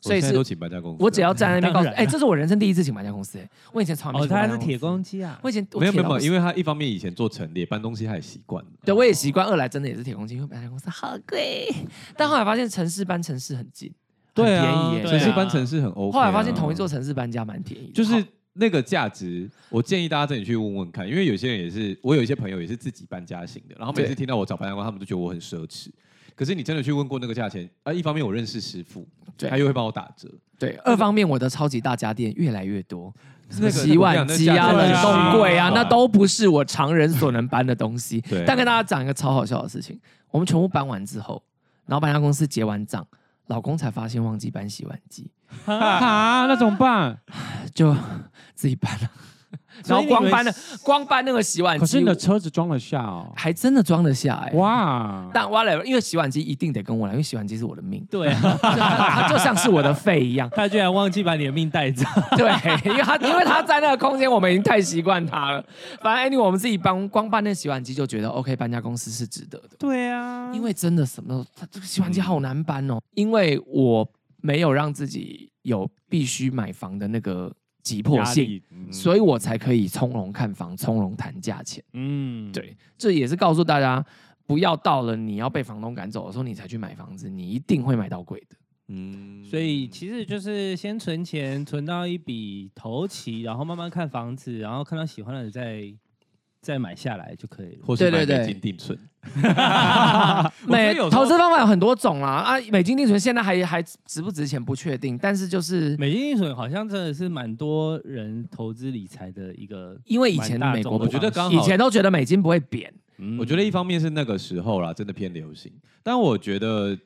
所以是都请搬家公司。我只要站在那边告诉，哎，这是我人生第一次请搬家公司。我以前从来没。哦，他是铁公鸡啊！我以前没有没有，因为他一方面以前做陈列搬东西，他也习惯了。对，我也习惯。二来真的也是铁公鸡，因为搬家公司好贵。但后来发现城市搬城市很近，对啊便宜。城市搬城市很 OK。后来发现同一座城市搬家蛮便宜，就是。那个价值，我建议大家自己去问问看，因为有些人也是，我有一些朋友也是自己搬家型的，然后每次听到我找搬家工，他们都觉得我很奢侈。可是你真的去问过那个价钱啊？一方面我认识师傅，对，他又会帮我打折。对，二方面我的超级大家电越来越多，那个洗碗机啊、冷冻柜啊，那都不是我常人所能搬的东西。对。但跟大家讲一个超好笑的事情，我们全部搬完之后，然后搬家公司结完账，老公才发现忘记搬洗碗机。啊，那怎么办？就自己搬了。然后光搬了，光搬那个洗碗机。可是你的车子装得下哦，还真的装得下哎、欸！哇！但 whatever，因为洗碗机一定得跟我来，因为洗碗机是我的命。对、啊它，它就像是我的肺一样。他居然忘记把你的命带走。对，因为他因为他在那个空间，我们已经太习惯他了。反正 anyway，我们自己搬，光搬那洗碗机就觉得 OK，搬家公司是值得的。对啊，因为真的什么都，他这个洗碗机好难搬哦。因为我没有让自己有必须买房的那个。急迫性，嗯、所以我才可以从容看房，从容谈价钱。嗯，对，这也是告诉大家，不要到了你要被房东赶走的时候，你才去买房子，你一定会买到贵的。嗯，所以其实就是先存钱，存到一笔头期，然后慢慢看房子，然后看到喜欢的再。再买下来就可以了，或是买美金定存。美投资方法有很多种啊啊，美金定存现在还还值不值钱不确定，但是就是美金定存好像真的是蛮多人投资理财的一个，因为以前美国我觉得刚好以前都觉得美金不会贬，嗯、我觉得一方面是那个时候啦，真的偏流行，但我觉得。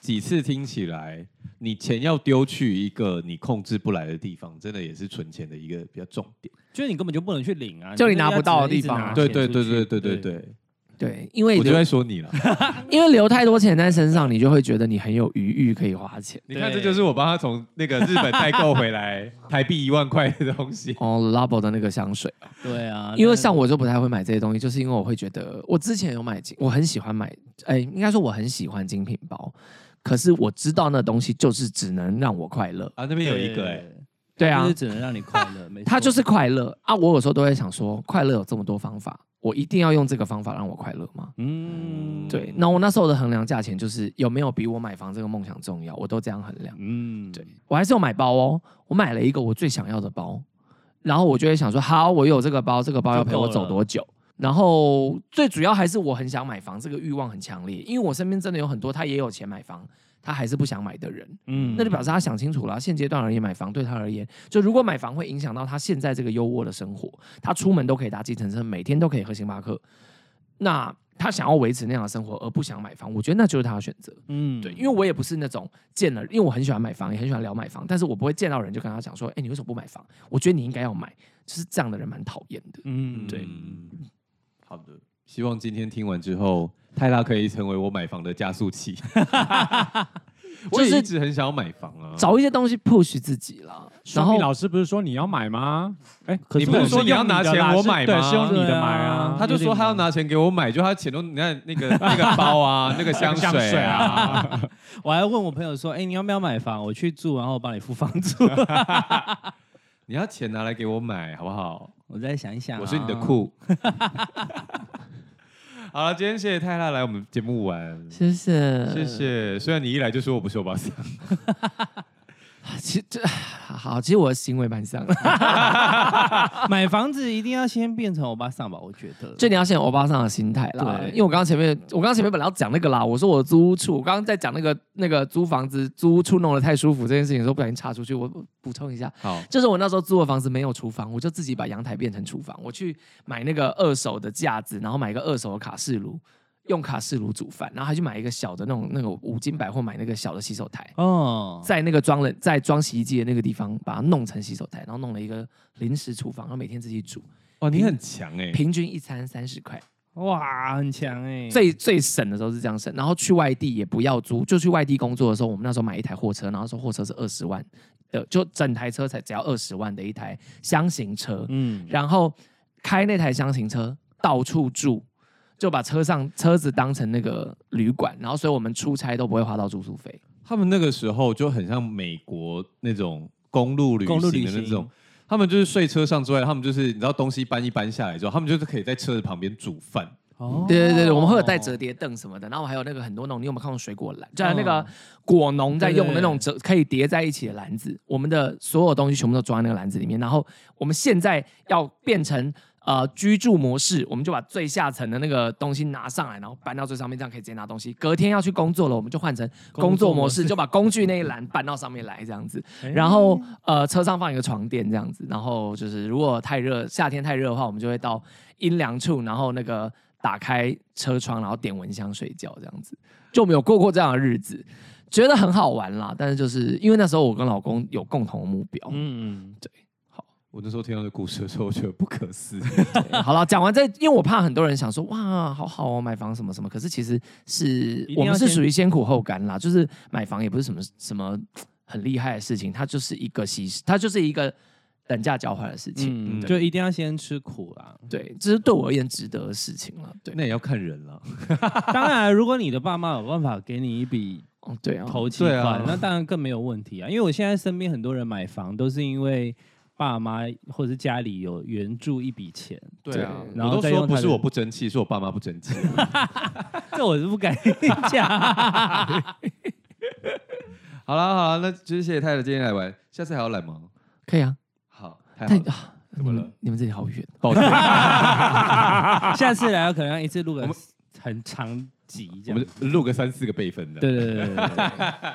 几次听起来，你钱要丢去一个你控制不来的地方，真的也是存钱的一个比较重点。就是你根本就不能去领啊就你拿不到的地方对对对对对对。对。因为我就在说你了。因为留太多钱在身上你就会觉得你很有余裕可以花钱。你看这就是我帮他从那个日本代购回来 台币一万块的东西。哦 labo 的那个香水对啊因为像我就不太会买这些东西就是因为我会觉得我之前有买精我很喜欢买哎应该说我很喜欢精品包可是我知道那东西就是只能让我快乐。啊那边有一个对啊，就是只能让你快乐，没错，它就是快乐啊！我有时候都会想说，快乐有这么多方法，我一定要用这个方法让我快乐吗？嗯，对。那我那时候的衡量价钱就是有没有比我买房这个梦想重要，我都这样衡量。嗯，对。我还是有买包哦，我买了一个我最想要的包，然后我就会想说，好，我有这个包，这个包要陪我走多久？然后最主要还是我很想买房，这个欲望很强烈，因为我身边真的有很多他也有钱买房，他还是不想买的人。嗯，那就表示他想清楚了，现阶段而言买房对他而言，就如果买房会影响到他现在这个优渥的生活，他出门都可以搭计程车，每天都可以喝星巴克，那他想要维持那样的生活而不想买房，我觉得那就是他的选择。嗯，对，因为我也不是那种见了，因为我很喜欢买房，也很喜欢聊买房，但是我不会见到人就跟他讲说，哎，你为什么不买房？我觉得你应该要买，就是这样的人蛮讨厌的。嗯，对。好的，希望今天听完之后，泰拉可以成为我买房的加速器。我也一直很想要买房啊，找一些东西 push 自己了。然后老师不是说你要买吗？哎，你不是说你要拿钱我买吗？对，是用你的买啊。他就说他要拿钱给我买，就他钱都你看那个 那个包啊，那个香水啊。我还问我朋友说，哎，你要不要买房？我去住，然后我帮你付房租。你要钱拿来给我买，好不好？我再想一想。我是你的库。好了，今天谢谢泰拉来我们节目玩，谢谢谢谢。虽然你一来就说我不是欧巴桑。其实这好，其实我的行为蛮像的。买房子一定要先变成欧巴桑吧？我觉得，就你要先有欧巴桑的心态啦。对，因为我刚刚前面，我刚刚前面本来要讲那个啦，我说我租屋处，我刚刚在讲那个那个租房子租屋处弄得太舒服这件事情的时候，不小心插出去，我补充一下。好，就是我那时候租的房子没有厨房，我就自己把阳台变成厨房，我去买那个二手的架子，然后买一个二手的卡式炉。用卡式炉煮饭，然后还去买一个小的那种那个五金百货买那个小的洗手台哦，在那个装了在装洗衣机的那个地方把它弄成洗手台，然后弄了一个临时厨房，然后每天自己煮。哇，你很强哎、欸！平均一餐三十块，哇，很强哎、欸！最最省的时候是这样省，然后去外地也不要租，就去外地工作的时候，我们那时候买一台货车，然后说货车是二十万的，就整台车才只要二十万的一台箱型车，嗯，然后开那台箱型车到处住。就把车上车子当成那个旅馆，然后所以我们出差都不会花到住宿费。他们那个时候就很像美国那种公路旅行的那种，他们就是睡车上之外，他们就是你知道东西搬一搬下来之后，他们就是可以在车子旁边煮饭。哦，对对对，我们会有带折叠凳什么的，然后还有那个很多那种，你有没有看过水果篮？就那个果农在用的那种折可以叠在一起的篮子，我们的所有东西全部都装在那个篮子里面。然后我们现在要变成。呃，居住模式，我们就把最下层的那个东西拿上来，然后搬到最上面，这样可以直接拿东西。隔天要去工作了，我们就换成工作模式，就把工具那一栏搬到上面来，这样子。然后呃，车上放一个床垫，这样子。然后就是如果太热，夏天太热的话，我们就会到阴凉处，然后那个打开车窗，然后点蚊香睡觉，这样子。就没有过过这样的日子，觉得很好玩啦。但是就是因为那时候我跟老公有共同的目标，嗯嗯，对。我那时候听到这故事的时候，我觉得不可思议。好了，讲完这，因为我怕很多人想说，哇，好好哦，买房什么什么。可是其实是我们是属于先苦后甘啦，就是买房也不是什么什么很厉害的事情，它就是一个牺牲，它就是一个等价交换的事情，嗯、就一定要先吃苦啦。对，这是对我而言值得的事情了。对，那也要看人了。当然，如果你的爸妈有办法给你一笔哦，对啊，投期款，那当然更没有问题啊。因为我现在身边很多人买房都是因为。爸妈或者是家里有援助一笔钱，对啊，然后都说不是我不争气，是我爸妈不争气，这我是不敢讲。好了好了，那就是谢谢泰辣今天来玩，下次还要来吗？可以啊，好，太好了，怎么了？你们这里好远，抱歉。下次来可能要一次录个很长集，我们录个三四个备份的，对对对对。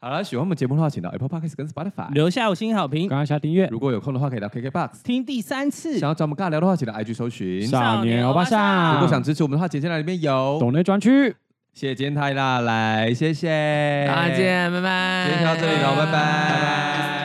好了，喜欢我们节目的话，请到 Apple Podcast 跟 Spotify 留下五星好评，刚刚下订阅。如果有空的话，可以到 KKBOX 听第三次。想要找我们尬聊的话，请到 IG 搜寻少年欧巴桑。如果想支持我们的话，简介栏里面有懂内专区。谢谢今天太辣来，谢谢，再见，拜拜。今天就到这里了，拜拜。拜拜。